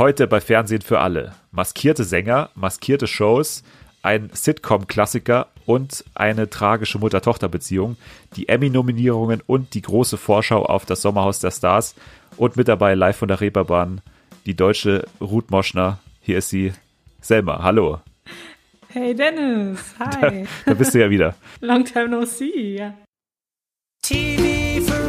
Heute bei Fernsehen für alle. Maskierte Sänger, maskierte Shows, ein Sitcom-Klassiker und eine tragische Mutter-Tochter-Beziehung, die Emmy-Nominierungen und die große Vorschau auf das Sommerhaus der Stars und mit dabei live von der Reeperbahn die deutsche Ruth Moschner. Hier ist sie, Selma. Hallo. Hey Dennis, hi. Da, da bist du ja wieder. Long time no see, ja. TV for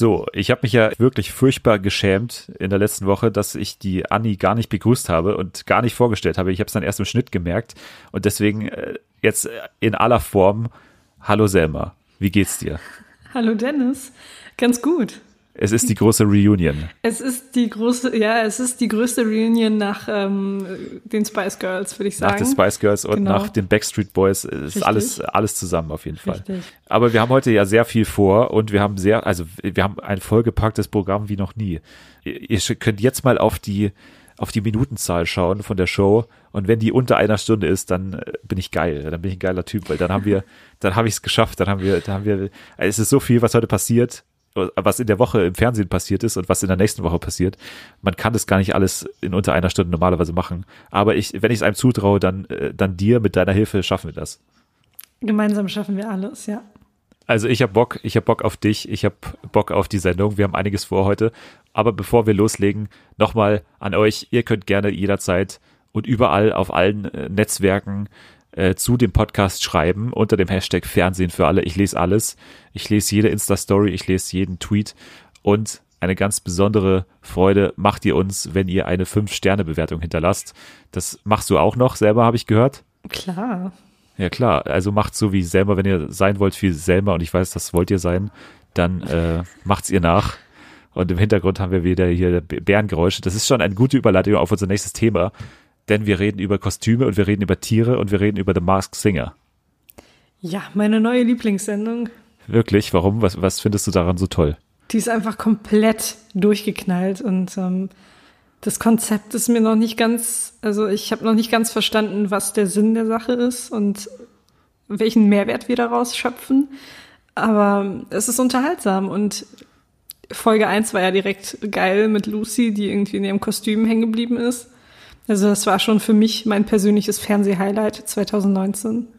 So, ich habe mich ja wirklich furchtbar geschämt in der letzten Woche, dass ich die Anni gar nicht begrüßt habe und gar nicht vorgestellt habe. Ich habe es dann erst im Schnitt gemerkt und deswegen äh, jetzt in aller Form. Hallo Selma, wie geht's dir? Hallo Dennis, ganz gut. Es ist die große Reunion. Es ist die große, ja, es ist die größte Reunion nach ähm, den Spice Girls, würde ich sagen. Nach den Spice Girls und Genau. nach den Backstreet Boys ist Richtig. alles, alles zusammen auf jeden Fall. Richtig. Aber wir haben heute ja sehr viel vor und wir haben sehr, also wir haben ein vollgepacktes Programm wie noch nie. Ihr könnt jetzt mal auf die, auf die Minutenzahl schauen von der Show und wenn die unter einer Stunde ist, dann äh, bin ich geil, dann bin ich ein geiler Typ, weil dann haben wir, dann habe ich es geschafft, dann haben wir, dann haben wir, es ist so viel, was heute passiert, was in der Woche im Fernsehen passiert ist und was in der nächsten Woche passiert. Man kann das gar nicht alles in unter einer Stunde normalerweise machen. Aber ich, wenn ich es einem zutraue, dann, äh, dann dir mit deiner Hilfe schaffen wir das. Gemeinsam schaffen wir alles, ja. Also ich habe Bock, ich habe Bock auf dich, ich habe Bock auf die Sendung. Wir haben einiges vor heute. Aber bevor wir loslegen, nochmal an euch, ihr könnt gerne jederzeit und überall auf allen äh, Netzwerken äh, zu dem Podcast schreiben unter dem Hashtag Fernsehen für alle. Ich lese alles. Ich lese jede Insta-Story, ich lese jeden Tweet und eine ganz besondere Freude macht ihr uns, wenn ihr eine 5-Sterne-Bewertung hinterlasst. Das machst du auch noch selber, habe ich gehört. Klar. Ja klar, also macht so wie Selma, wenn ihr sein wollt wie Selma und ich weiß, das wollt ihr sein, dann äh, macht's ihr nach. Und im Hintergrund haben wir wieder hier Bärengeräusche. Das ist schon eine gute Überleitung auf unser nächstes Thema, denn wir reden über Kostüme und wir reden über Tiere und wir reden über The Masked Singer. Ja, meine neue Lieblingssendung. Wirklich? Warum? Was, was findest du daran so toll? Die ist einfach komplett durchgeknallt und ähm, das Konzept ist mir noch nicht ganz, also ich habe noch nicht ganz verstanden, was der Sinn der Sache ist und welchen Mehrwert wir daraus schöpfen. Aber es ist unterhaltsam und Folge 1 war ja direkt geil mit Lucy, die irgendwie in ihrem Kostüm hängen geblieben ist. Also das war schon für mich mein persönliches Fernseh-Highlight 2019.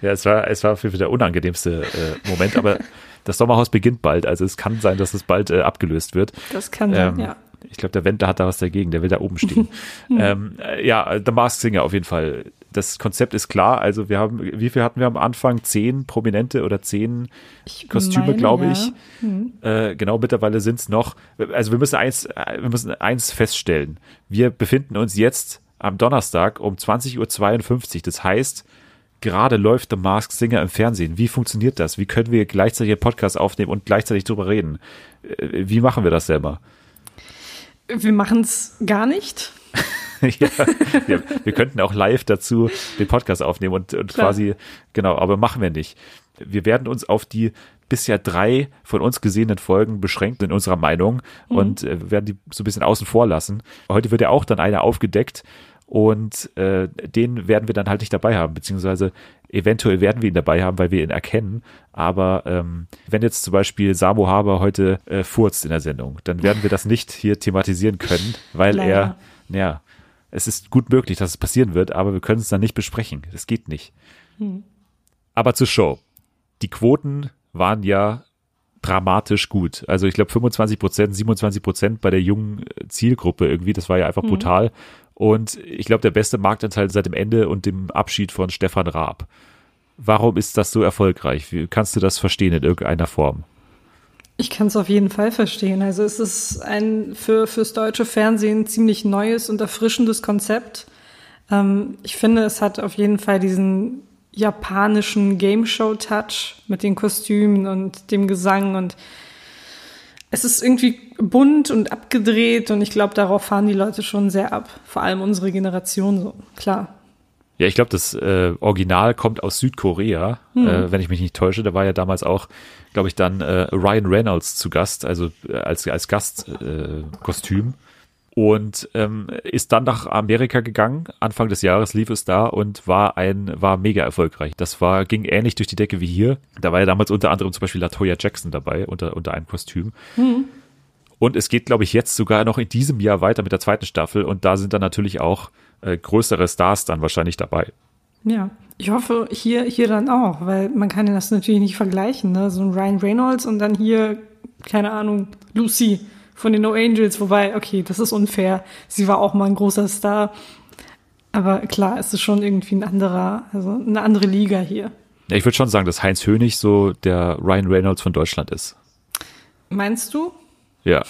Ja, es war, es war für der unangenehmste äh, Moment, aber das Sommerhaus beginnt bald, also es kann sein, dass es bald äh, abgelöst wird. Das kann sein, Ähm, ja. Ich glaube, der Wendler hat da was dagegen, der will da oben stehen. ähm, äh, ja, The Masked Singer auf jeden Fall. Das Konzept ist klar. Also wir haben, wie viel hatten wir am Anfang? Zehn Prominente oder zehn Ich Kostüme, meine, glaube ja. ich. Äh, genau, mittlerweile sind es noch. Also wir müssen eins, wir müssen eins feststellen. Wir befinden uns jetzt am Donnerstag um 20.52 Uhr. Das heißt, gerade läuft The Masked Singer im Fernsehen. Wie funktioniert das? Wie können wir gleichzeitig einen Podcast aufnehmen und gleichzeitig drüber reden? Äh, Wie machen wir das selber? Wir machen es gar nicht. ja, wir, wir könnten auch live dazu den Podcast aufnehmen und, und Klar. quasi, genau, aber machen wir nicht. Wir werden uns auf die bisher drei von uns gesehenen Folgen beschränken in unserer Meinung und äh, werden die so ein bisschen außen vor lassen. Heute wird ja auch dann einer aufgedeckt und äh, den werden wir dann halt nicht dabei haben, beziehungsweise eventuell werden wir ihn dabei haben, weil wir ihn erkennen. Aber ähm, wenn jetzt zum Beispiel Samo Haber heute äh, furzt in der Sendung, dann werden wir das nicht hier thematisieren können, weil er, Leider. ja, es ist gut möglich, dass es passieren wird, aber wir können es dann nicht besprechen. Das geht nicht. Aber zur Show. Die Quoten waren ja dramatisch gut. Also ich glaube 25 Prozent, 27 Prozent bei der jungen äh, Zielgruppe irgendwie. Das war ja einfach brutal. Und ich glaube der beste Marktanteil seit dem Ende und dem Abschied von Stefan Raab. Warum ist das so erfolgreich? Wie kannst du das verstehen in irgendeiner Form? Ich kann es auf jeden Fall verstehen. Also es ist ein für fürs deutsche Fernsehen ziemlich neues und erfrischendes Konzept. Ähm, ich finde, es hat auf jeden Fall diesen japanischen Game Show Touch mit den Kostümen und dem Gesang und es ist irgendwie bunt und abgedreht und ich glaube, darauf fahren die Leute schon sehr ab. Vor allem unsere Generation so. Klar. Ja, ich glaube, das äh, Original kommt aus Südkorea, äh, wenn ich mich nicht täusche. Da war ja damals auch, glaube ich, dann äh, Ryan Reynolds zu Gast, also äh, als, als Gastkostüm. Äh, und ähm, ist dann nach Amerika gegangen. Anfang des Jahres lief es da und war ein war mega erfolgreich. Das war ging ähnlich durch die Decke wie hier. Da war ja damals unter anderem zum Beispiel Latoya Jackson dabei unter unter einem Kostüm. Und es geht, glaube ich, jetzt sogar noch in diesem Jahr weiter mit der zweiten Staffel und da sind dann natürlich auch äh, größere Stars dann wahrscheinlich dabei. Ja, ich hoffe hier, hier dann auch, weil man kann das natürlich nicht vergleichen, ne? So ein Ryan Reynolds und dann hier, keine Ahnung, Lucy von den No Angels, wobei, okay, das ist unfair. Sie war auch mal ein großer Star. Aber klar, es ist schon irgendwie ein anderer, also eine andere Liga hier. Ja, ich würde schon sagen, dass Heinz Hönig so der Ryan Reynolds von Deutschland ist. Meinst du? Ja.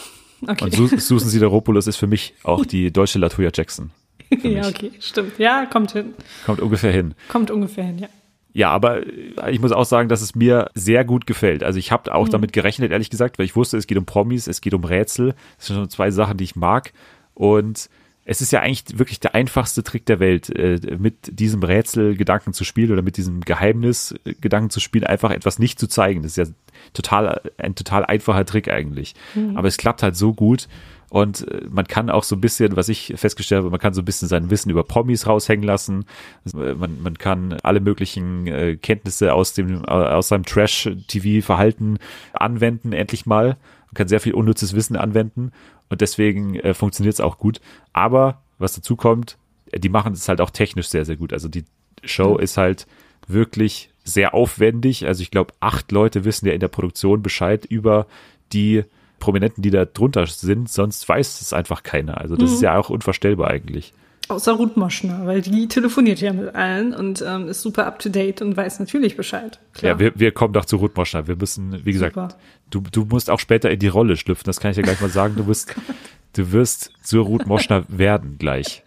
Okay. Und Su Susan Sideropoulos ist für mich auch die deutsche Latoya Jackson. ja, okay, stimmt. Ja, kommt hin. Kommt ungefähr hin. Kommt ungefähr hin, ja. Ja, aber äh, ich muss auch sagen, dass es mir sehr gut gefällt. Also ich habe auch damit gerechnet, ehrlich gesagt, weil ich wusste, es geht um Promis, es geht um Rätsel. Das sind schon zwei Sachen, die ich mag. Und es ist ja eigentlich wirklich der einfachste Trick der Welt, äh, mit diesem Rätselgedanken zu spielen oder mit diesem Geheimnisgedanken zu spielen, einfach etwas nicht zu zeigen. Das ist ja total ein total einfacher Trick eigentlich. Aber es klappt halt so gut. Und äh, man kann auch so ein bisschen, was ich festgestellt habe, man kann so ein bisschen sein Wissen über Promis raushängen lassen. Also, äh, Man, man kann alle möglichen äh, Kenntnisse aus dem, äh, aus seinem Trash-TV-Verhalten anwenden, endlich mal. Man kann sehr viel unnützes Wissen anwenden und deswegen äh, funktioniert es auch gut. Aber was dazu kommt, äh, die machen es halt auch technisch sehr, sehr gut. Also die Show ist halt wirklich sehr aufwendig. Also ich glaube, acht Leute wissen ja in der Produktion Bescheid über die Prominenten, die da drunter sind, sonst weiß es einfach keiner. Also das ist ja auch unvorstellbar eigentlich. Außer Ruth Moschner, weil die telefoniert ja mit allen und ähm, ist super up to date und weiß natürlich Bescheid. Klar. Ja, wir, wir kommen doch zu Ruth Moschner. Wir müssen, wie gesagt, Super. du, du musst auch später in die Rolle schlüpfen. Das kann ich dir gleich mal sagen. Du wirst, du wirst zur Ruth Moschner werden gleich.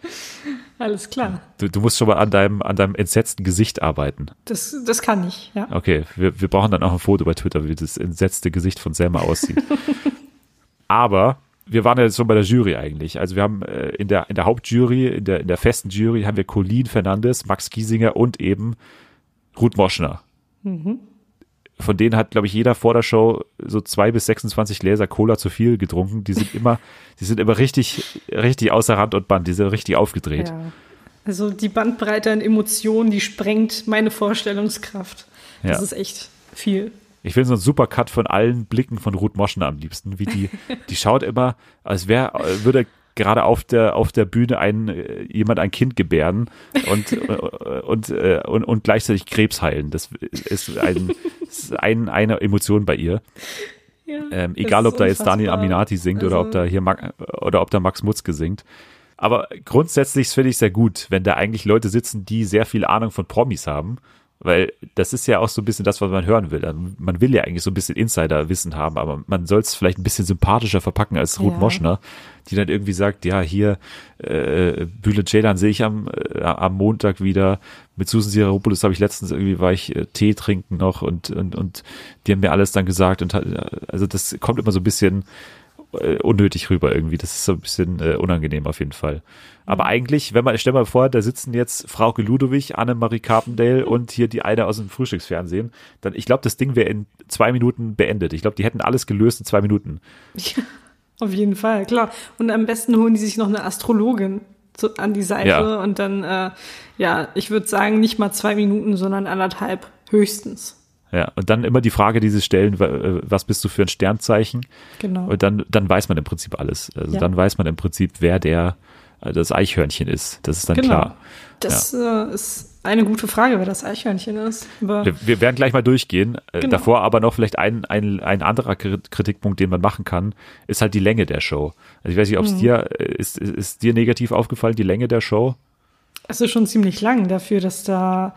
Alles klar. Du, du musst schon mal an deinem, an deinem entsetzten Gesicht arbeiten. Das, das kann ich, ja. Okay, wir, wir brauchen dann auch ein Foto bei Twitter, wie das entsetzte Gesicht von Selma aussieht. Aber wir waren ja jetzt schon bei der Jury eigentlich. Also wir haben äh, in der in der Hauptjury, in der in der festen Jury haben wir Colin Fernandes, Max Giesinger und eben Ruth Moschner. Von denen hat, glaube ich, jeder vor der Show so zwei bis 26 Gläser Cola zu viel getrunken. Die sind immer, die sind immer richtig, richtig außer Rand und Band. Die sind richtig aufgedreht. ja. Also die Bandbreite an Emotionen, die sprengt meine Vorstellungskraft. Das Ja. ist echt viel. Ich will so einen Supercut von allen Blicken von Ruth Moschner am liebsten, wie die, die schaut immer, als wäre, würde gerade auf der, auf der Bühne ein, äh, jemand ein Kind gebären und, äh, und, äh, und, und gleichzeitig Krebs heilen. Das ist ein, ist ein, eine Emotion bei ihr. Ja, Ähm, egal, ob da jetzt Daniel. Aminati singt oder ob Also- da hier Max, oder ob da Max Mutzke singt. Aber grundsätzlich finde ich sehr gut, wenn da eigentlich Leute sitzen, die sehr viel Ahnung von Promis haben. Weil das ist ja auch so ein bisschen das, was man hören will. Also Man will ja eigentlich so ein bisschen Insider-Wissen haben, aber man soll es vielleicht ein bisschen sympathischer verpacken als Ruth Ja. Moschner, die dann irgendwie sagt, ja, hier, äh, Bühle Ceylan sehe ich am, äh, am Montag wieder. Mit Susan Siropoulos habe ich letztens irgendwie, war ich äh, Tee trinken noch und, und, und die haben mir alles dann gesagt und hat, also das kommt immer so ein bisschen äh, unnötig rüber irgendwie. Das ist so ein bisschen äh, unangenehm auf jeden Fall. Aber eigentlich, wenn man, stell mal vor, da sitzen jetzt Frauke Ludowig, Annemarie Carpendale und hier die eine aus dem Frühstücksfernsehen, dann, ich glaube, das Ding wäre in zwei Minuten beendet. Ich glaube, die hätten alles gelöst in zwei Minuten. Ja, auf jeden Fall, klar. Und am besten holen die sich noch eine Astrologin zu, an die Seite Ja. und dann, äh, ja, ich würde sagen, nicht mal zwei Minuten, sondern anderthalb höchstens. Ja, und dann immer die Frage, die sie stellen, äh, was bist du für ein Sternzeichen? Genau. Und dann, dann weiß man im Prinzip alles. Also Ja. dann weiß man im Prinzip, wer der, äh, das Eichhörnchen ist. Das ist dann Genau. klar. Das äh, ist eine gute Frage, wer das Eichhörnchen ist. Aber Wir, werden gleich mal durchgehen. Genau. Davor aber noch vielleicht ein, ein, ein anderer Kri- Kritikpunkt, den man machen kann, ist halt die Länge der Show. Also ich weiß nicht, ob es Mhm. dir, ist, ist, ist dir negativ aufgefallen, die Länge der Show? es ist schon ziemlich lang dafür, dass da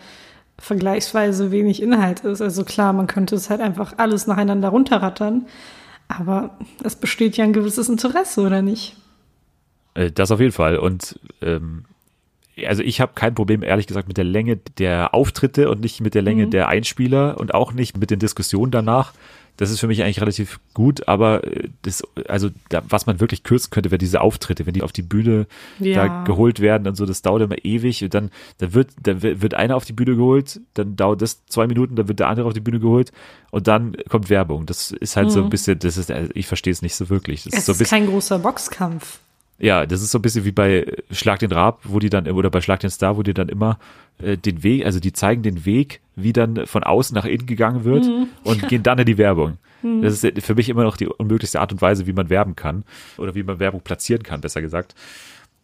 vergleichsweise wenig Inhalt ist. Also klar, man könnte es halt einfach alles nacheinander runterrattern. Aber es besteht ja ein gewisses Interesse, oder nicht? Äh, Das auf jeden Fall. Und ähm, also ich habe kein Problem, ehrlich gesagt, mit der Länge der Auftritte und nicht mit der Länge der Einspieler und auch nicht mit den Diskussionen danach. Das ist für mich eigentlich relativ gut, aber äh, das, also da, was man wirklich kürzen könnte, wäre diese Auftritte, wenn die auf die Bühne da Ja. geholt werden und so, das dauert immer ewig und dann, da wird, da wird einer auf die Bühne geholt, dann dauert das zwei Minuten, dann wird der andere auf die Bühne geholt und dann kommt Werbung. Das ist halt so ein bisschen, das ist, also ich verstehe es nicht so wirklich. Das Es ist so ein bisschen, kein großer Boxkampf. Ja, das ist so ein bisschen wie bei Schlag den Rab, wo die dann, oder bei Schlag den Star, wo die dann immer äh, den Weg, also die zeigen den Weg, wie dann von außen nach innen gegangen wird und gehen dann in die Werbung. Das ist für mich immer noch die unmöglichste Art und Weise, wie man werben kann oder wie man Werbung platzieren kann, besser gesagt.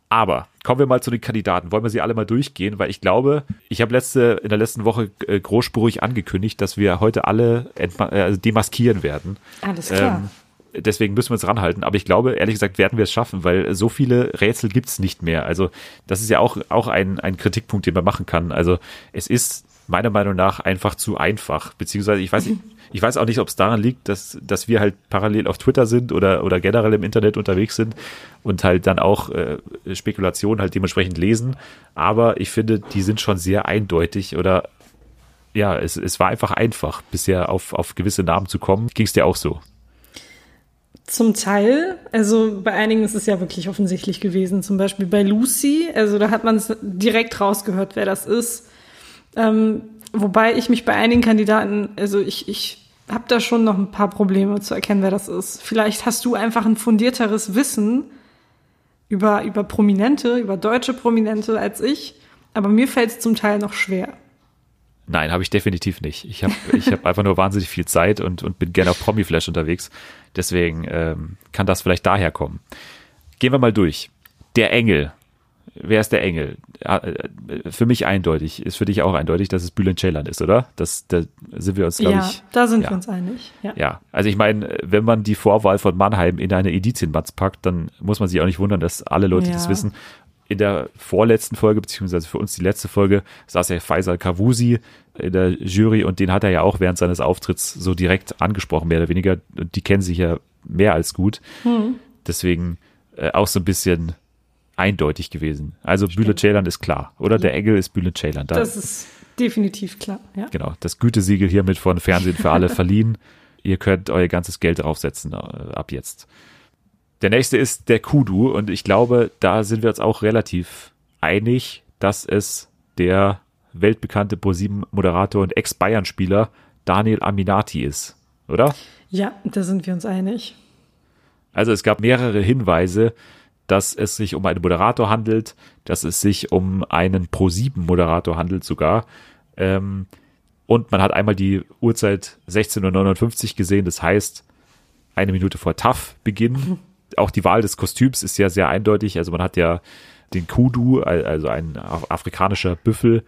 Aber kommen wir mal zu den Kandidaten. Wollen wir sie alle mal durchgehen? Weil ich glaube, ich habe letzte, in der letzten Woche äh, großspurig angekündigt, dass wir heute alle äh, also demaskieren werden. Alles klar. Ähm, deswegen müssen wir uns ranhalten. Aber ich glaube, ehrlich gesagt, werden wir es schaffen, weil so viele Rätsel gibt's nicht mehr. Also das ist ja auch, auch ein, ein Kritikpunkt, den man machen kann. Also es ist meiner Meinung nach einfach zu einfach. Beziehungsweise ich weiß, ich weiß auch nicht, ob es daran liegt, dass, dass wir halt parallel auf Twitter sind oder, oder generell im Internet unterwegs sind und halt dann auch äh, Spekulationen halt dementsprechend lesen. Aber ich finde, die sind schon sehr eindeutig oder ja, es, es war einfach einfach, bisher auf, auf gewisse Namen zu kommen. Ging es dir auch so? Zum Teil, also bei einigen ist es ja wirklich offensichtlich gewesen. Zum Beispiel bei Lucy, also da hat man es direkt rausgehört, wer das ist. Ähm, wobei ich mich bei einigen Kandidaten, also ich, ich habe da schon noch ein paar Probleme zu erkennen, wer das ist. Vielleicht hast du einfach ein fundierteres Wissen über, über Prominente, über deutsche Prominente als ich, aber mir fällt es zum Teil noch schwer. Nein, habe ich definitiv nicht. Ich habe ich hab einfach nur wahnsinnig viel Zeit und, und bin gerne auf Promiflash unterwegs. Deswegen ähm, kann das vielleicht daher kommen. Gehen wir mal durch. Der Engel. Wer ist der Engel? Ja, äh, Für mich eindeutig. Ist für dich auch eindeutig, dass es Bülent Ceylan ist, oder? Das, da sind wir uns, glaube ja, ich. da sind ja. wir uns einig. Ja. Ja, also ich meine, wenn man die Vorwahl von Mannheim in eine Edizienmatz packt, dann muss man sich auch nicht wundern, dass alle Leute Ja. das wissen. In der vorletzten Folge, beziehungsweise für uns die letzte Folge, saß ja Faisal Kavusi in der Jury und den hat er ja auch während seines Auftritts so direkt angesprochen, mehr oder weniger. Und die kennen sich ja mehr als gut. Hm. Deswegen äh, auch so ein bisschen eindeutig gewesen. Also Bülent Ceylan ist klar, oder? Der Engel ist Bülent Ceylan. Da, Das ist definitiv klar. Ja. genau, das Gütesiegel hiermit von Fernsehen für alle verliehen. Ihr könnt euer ganzes Geld draufsetzen äh, ab jetzt. Der nächste ist der Kudu und ich glaube, da sind wir uns auch relativ einig, dass es der weltbekannte ProSieben-Moderator und Ex-Bayern-Spieler Daniel Aminati ist, oder? ja, da sind wir uns einig. Also es gab mehrere Hinweise, dass es sich um einen Moderator handelt, dass es sich um einen Pro7-Moderator handelt sogar. Ähm, und man hat einmal die Uhrzeit 16.59 Uhr gesehen, das heißt eine Minute vor TAF Beginn. Auch die Wahl des Kostüms ist ja sehr eindeutig. Also man hat ja den Kudu, also ein af- afrikanischer Büffel.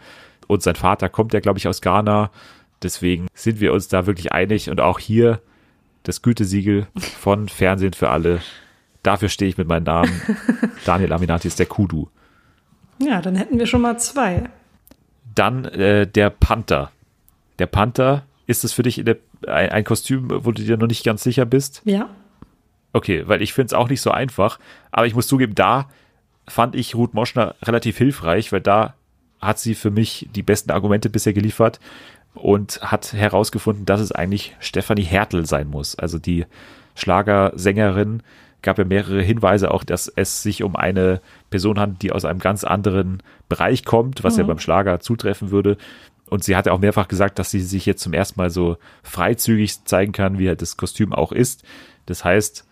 Und sein Vater kommt ja, glaube ich, aus Ghana. Deswegen sind wir uns da wirklich einig. Und auch hier das Gütesiegel von Fernsehen für alle. Dafür stehe ich mit meinem Namen. Daniel Aminati ist der Kudu. Ja, dann hätten wir schon mal zwei. Dann äh, der Panther. Der Panther, ist es für dich der, ein, ein Kostüm, wo du dir noch nicht ganz sicher bist? Ja. Okay, weil ich finde es auch nicht so einfach. Aber ich muss zugeben, da fand ich Ruth Moschner relativ hilfreich, weil da hat sie für mich die besten Argumente bisher geliefert und hat herausgefunden, dass es eigentlich Stefanie Hertel sein muss. Also die Schlagersängerin gab ja mehrere Hinweise auch, dass es sich um eine Person handelt, die aus einem ganz anderen Bereich kommt, was ja beim Schlager zutreffen würde. Und sie hat ja auch mehrfach gesagt, dass sie sich jetzt zum ersten Mal so freizügig zeigen kann, wie halt das Kostüm auch ist. Das heißt,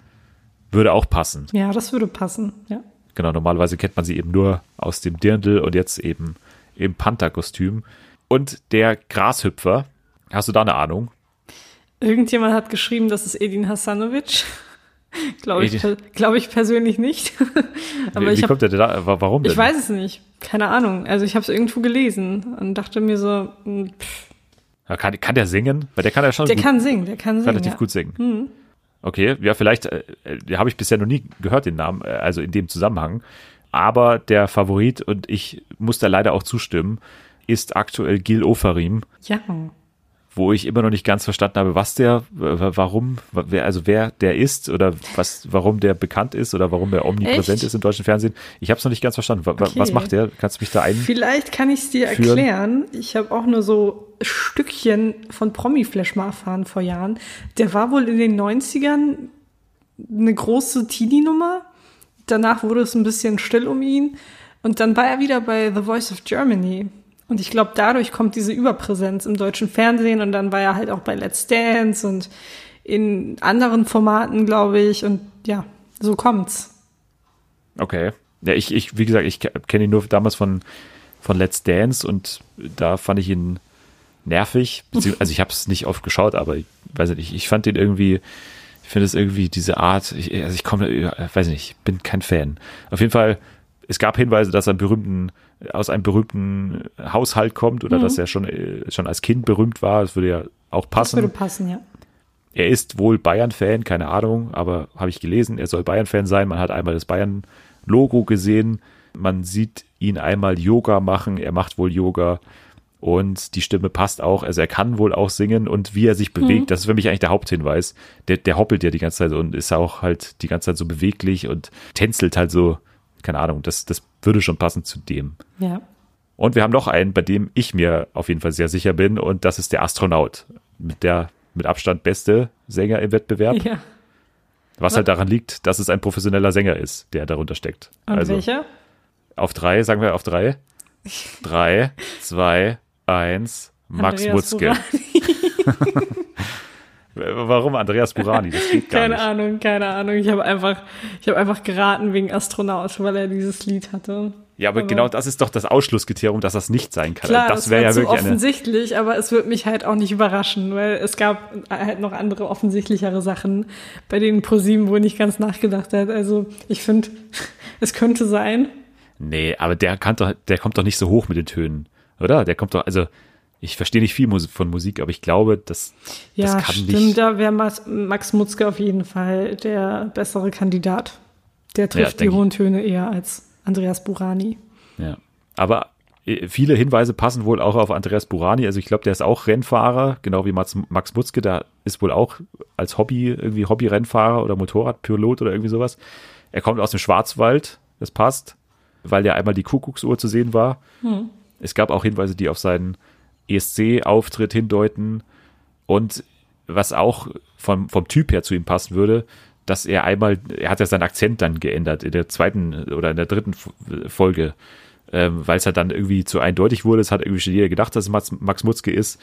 würde auch passen. Ja, das würde passen. Ja. Genau, normalerweise kennt man sie eben nur aus dem Dirndl und jetzt eben im Panther-Kostüm. Und der Grashüpfer, hast du da eine Ahnung? Irgendjemand hat geschrieben, das ist Edin Hasanovic. Glaube ich, glaube ich persönlich nicht. Aber wie ich, hab, kommt der da? Wa- Warum denn? ich weiß es nicht. Keine Ahnung. Also ich habe es irgendwo gelesen und dachte mir so, hm, pff, Kann, kann der singen? Weil der kann ja schon der gut, kann singen, der kann singen. relativ ja. gut singen. Okay, ja, vielleicht, äh, äh, habe ich bisher noch nie gehört, den Namen, äh, also in dem Zusammenhang. Aber der Favorit, und ich muss da leider auch zustimmen, ist aktuell Gil Ofarim, Ja. Wo ich immer noch nicht ganz verstanden habe, was der, warum, wer, also wer der ist oder was, warum der bekannt ist oder warum er omnipräsent Echt? ist im deutschen Fernsehen. Ich habe es noch nicht ganz verstanden. Okay. Was macht der? Kannst du mich da ein? Vielleicht kann ich es dir Führen. erklären. Ich habe auch nur so Stückchen von Promi-Flash mal erfahren vor Jahren. Der war wohl in den 90ern eine große Teenie-Nummer. Danach wurde es ein bisschen still um ihn. Und dann war er wieder bei The Voice of Germany. Und ich glaube, dadurch kommt diese Überpräsenz im deutschen Fernsehen. Und dann war er halt auch bei Let's Dance und in anderen Formaten, glaube ich. Und ja, so kommt's. Okay. Ja, ich, ich, wie gesagt, ich kenne ihn nur damals von, von Let's Dance und da fand ich ihn nervig. Also ich habe es nicht oft geschaut, aber ich weiß nicht, ich fand ihn irgendwie, ich finde es irgendwie diese Art, ich, also ich komme, weiß nicht, ich bin kein Fan. Auf jeden Fall, es gab Hinweise, dass er berühmten, aus einem berühmten Haushalt kommt oder dass er schon, äh, schon als Kind berühmt war. Das würde ja auch Das würde passen. passen, ja. Er ist wohl Bayern-Fan, keine Ahnung, aber habe ich gelesen, er soll Bayern-Fan sein. Man hat einmal das Bayern-Logo gesehen. Man sieht ihn einmal Yoga machen. Er macht wohl Yoga. Und die Stimme passt auch. Also er kann wohl auch singen und wie er sich bewegt, das ist für mich eigentlich der Haupthinweis. Der, der hoppelt ja die ganze Zeit und ist auch halt die ganze Zeit so beweglich und tänzelt halt so, keine Ahnung, das, das würde schon passen zu dem. Ja. Und wir haben noch einen, bei dem ich mir auf jeden Fall sehr sicher bin, und das ist der Astronaut. Mit der mit Abstand beste Sänger im Wettbewerb. Ja. Was halt daran liegt, dass es ein professioneller Sänger ist, der darunter steckt. Und also welcher? auf drei, sagen wir auf drei. Drei, zwei, eins, Max Andreas Mutzke. Warum Andreas Burani? Das geht gar Keine nicht. Ahnung, keine Ahnung. Ich habe einfach, ich habe einfach geraten wegen Astronaut, weil er dieses Lied hatte. Ja, aber, Aber- genau das ist doch das Ausschlusskriterium, dass das nicht sein kann. Klar, das wäre ja wirklich eine. offensichtlich, aber es wird mich halt auch nicht überraschen, weil es gab halt noch andere offensichtlichere Sachen, bei denen ProSieben wohl nicht ganz nachgedacht hat. Also ich finde, es könnte sein. Nee, aber der kann doch, der kommt doch nicht so hoch mit den Tönen, oder? Der kommt doch, also ich verstehe nicht viel von Musik, aber ich glaube, das, Ja, das kann stimmt, nicht. da wäre Max, Mutzke auf jeden Fall der bessere Kandidat. Der trifft die denke ich. hohen Töne eher als Andreas Burani. Ja. Aber äh, viele Hinweise passen wohl auch auf Andreas Burani. Also ich glaube, der ist auch Rennfahrer, genau wie Max, Max Mutzke. Der ist wohl auch als Hobby, irgendwie Hobby-Rennfahrer oder Motorradpilot oder irgendwie sowas. Er kommt aus dem Schwarzwald, das passt, weil ja einmal die Kuckucksuhr zu sehen war. Es gab auch Hinweise, die auf seinen ESC-Auftritt hindeuten. Und was auch vom, vom Typ her zu ihm passen würde, dass er einmal, er hat ja seinen Akzent dann geändert in der zweiten oder in der dritten Folge, ähm, weil es halt dann irgendwie zu eindeutig wurde. Es hat irgendwie schon jeder gedacht, dass es Max, Max Mutzke ist.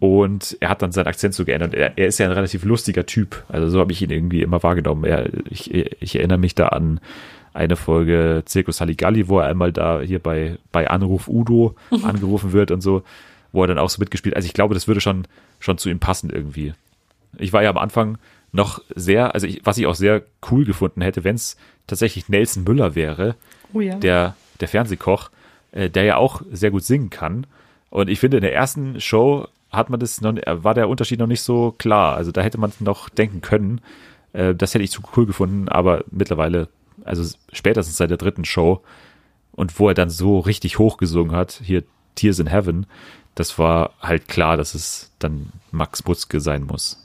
Und er hat dann seinen Akzent so geändert. Er, er ist ja ein relativ lustiger Typ. Also so habe ich ihn irgendwie immer wahrgenommen. Er, ich, ich erinnere mich da an eine Folge Circus Halligalli, wo er einmal da hier bei, bei Anruf Udo angerufen wird und so, wo er dann auch so mitgespielt. Also ich glaube, das würde schon, schon zu ihm passen irgendwie. Ich war ja am Anfang noch sehr, also ich, was ich auch sehr cool gefunden hätte, wenn es tatsächlich Nelson Müller wäre, Oh ja. der, der Fernsehkoch, äh, der ja auch sehr gut singen kann. Und ich finde, in der ersten Show hat man das noch, äh, war der Unterschied noch nicht so klar. Also da hätte man noch denken können. Äh, das hätte ich zu cool gefunden, aber mittlerweile, also spätestens seit der dritten Show und wo er dann so richtig hochgesungen hat, hier Tears in Heaven, das war halt klar, dass es dann Max Butzke sein muss.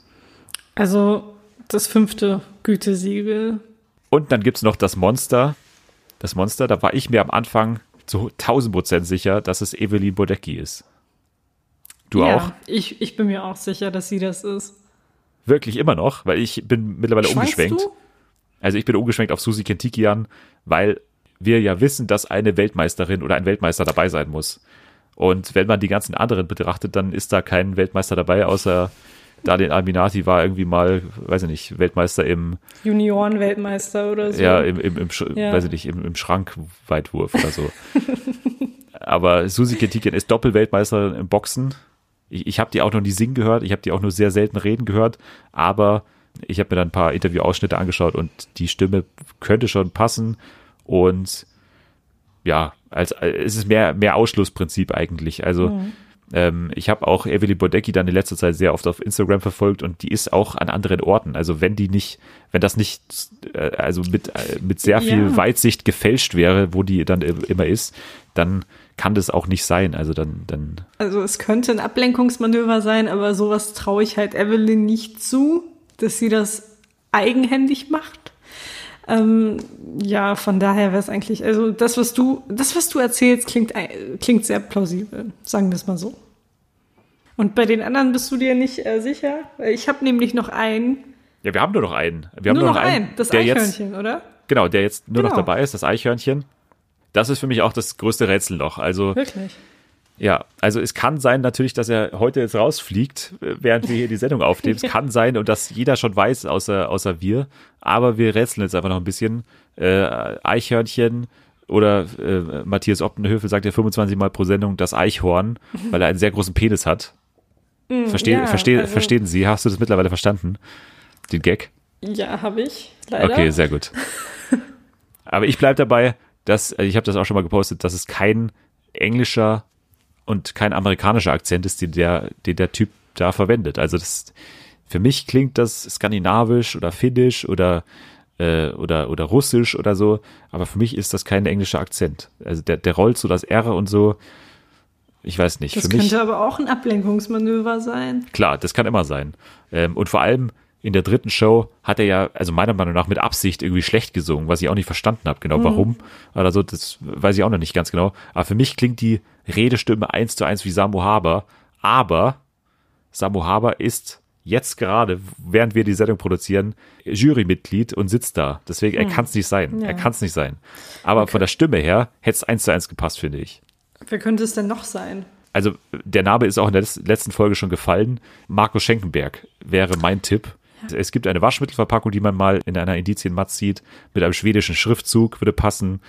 Also das fünfte Gütesiegel. Und dann gibt's noch das Monster. Das Monster, da war ich mir am Anfang zu 1000 Prozent sicher, dass es Evelyn Bodecki ist. Du ja, auch? Ich, ich bin mir auch sicher, dass sie das ist. Wirklich immer noch, weil ich bin mittlerweile Schweißt umgeschwenkt. du? Also ich bin umgeschwenkt auf Susi Kentikian, weil wir ja wissen, dass eine Weltmeisterin oder ein Weltmeister dabei sein muss. Und wenn man die ganzen anderen betrachtet, dann ist da kein Weltmeister dabei, außer Darlene Alminati war irgendwie mal, weiß ich nicht, Weltmeister im, Junioren-Weltmeister oder so. ja, im, im, im, Ja. weiß ich nicht, im, im Schrankweitwurf oder so. Aber Susi Kentikian ist Doppelweltmeisterin im Boxen. Ich, ich habe die auch noch nie singen gehört, ich habe die auch nur sehr selten reden gehört, aber ich habe mir dann ein paar Interviewausschnitte angeschaut und die Stimme könnte schon passen und ja, als, es ist mehr, mehr Ausschlussprinzip eigentlich. Also ähm, ich habe auch Evelyn Bodecki dann in letzter Zeit sehr oft auf Instagram verfolgt und die ist auch an anderen Orten. Also wenn die nicht, wenn das nicht, äh, also mit, äh, mit sehr viel Ja. Weitsicht gefälscht wäre, wo die dann im- immer ist, dann kann das auch nicht sein. Also dann, dann, Also es könnte ein Ablenkungsmanöver sein, aber sowas traue ich halt Evelyn nicht zu, dass sie das eigenhändig macht. Ähm, ja, von daher wäre es eigentlich, also das, was du, das, was du erzählst, klingt, ei- klingt sehr plausibel, sagen wir es mal so. Und bei den anderen bist du dir nicht äh, sicher? Ich habe nämlich noch einen, ja, wir haben nur noch einen. Wir haben nur noch einen, das der jetzt, Eichhörnchen, oder? genau, der jetzt nur noch Genau. dabei ist, das Eichhörnchen. Das ist für mich auch das größte Rätsel noch. Also Wirklich. Ja, also es kann sein natürlich, dass er heute jetzt rausfliegt, äh, während wir hier die Sendung aufnehmen. Es kann sein und dass jeder schon weiß, außer, außer wir. Aber wir rätseln jetzt einfach noch ein bisschen. Äh, Eichhörnchen oder äh, Matthias Optenhöfel sagt ja 25 Mal pro Sendung das Eichhorn, weil er einen sehr großen Penis hat. Versteh, ja, versteh, also- Verstehen Sie? Hast du das mittlerweile verstanden? Den Gag? Ja, habe ich. Leider. Okay, sehr gut. Aber ich bleibe dabei, dass, also ich habe das auch schon mal gepostet, dass es kein englischer und kein amerikanischer Akzent ist, den der, den der Typ da verwendet. Also das, für mich klingt das skandinavisch oder finnisch oder, äh, oder, oder russisch oder so, aber für mich ist das kein englischer Akzent. Also der, der rollt so das R und so. Ich weiß nicht. Das für mich, könnte aber auch ein Ablenkungsmanöver sein. Klar, das kann immer sein. Ähm, und vor allem in der dritten Show hat er ja, also meiner Meinung nach mit Absicht irgendwie schlecht gesungen, was ich auch nicht verstanden habe, genau warum oder so, das weiß ich auch noch nicht ganz genau. Aber für mich klingt die Redestimme eins zu eins wie Samu Haber, aber Samu Haber ist jetzt gerade, während wir die Sendung produzieren, Jurymitglied und sitzt da. Deswegen, er kann es nicht sein. Ja. Er kann es nicht sein. Aber von der Stimme her hätte es eins zu eins gepasst, finde ich. Wer könnte es denn noch sein? also der Name ist auch in der letz- letzten Folge schon gefallen. Markus Schenkenberg wäre mein Tipp. Es gibt eine Waschmittelverpackung, die man mal in einer Indizienmatz sieht, mit einem schwedischen Schriftzug, würde passen.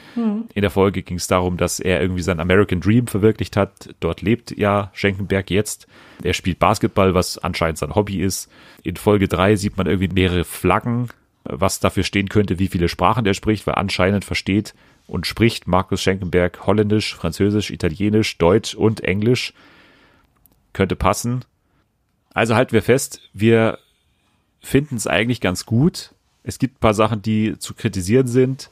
In der Folge ging es darum, dass er irgendwie seinen American Dream verwirklicht hat. Dort lebt ja Schenkenberg jetzt. Er spielt Basketball, was anscheinend sein Hobby ist. In Folge drei sieht man irgendwie mehrere Flaggen, was dafür stehen könnte, wie viele Sprachen er spricht, weil anscheinend versteht und spricht Markus Schenkenberg Holländisch, Französisch, Italienisch, Deutsch und Englisch. Könnte passen. Also halten wir fest, wir finden es eigentlich ganz gut. Es gibt ein paar Sachen, die zu kritisieren sind.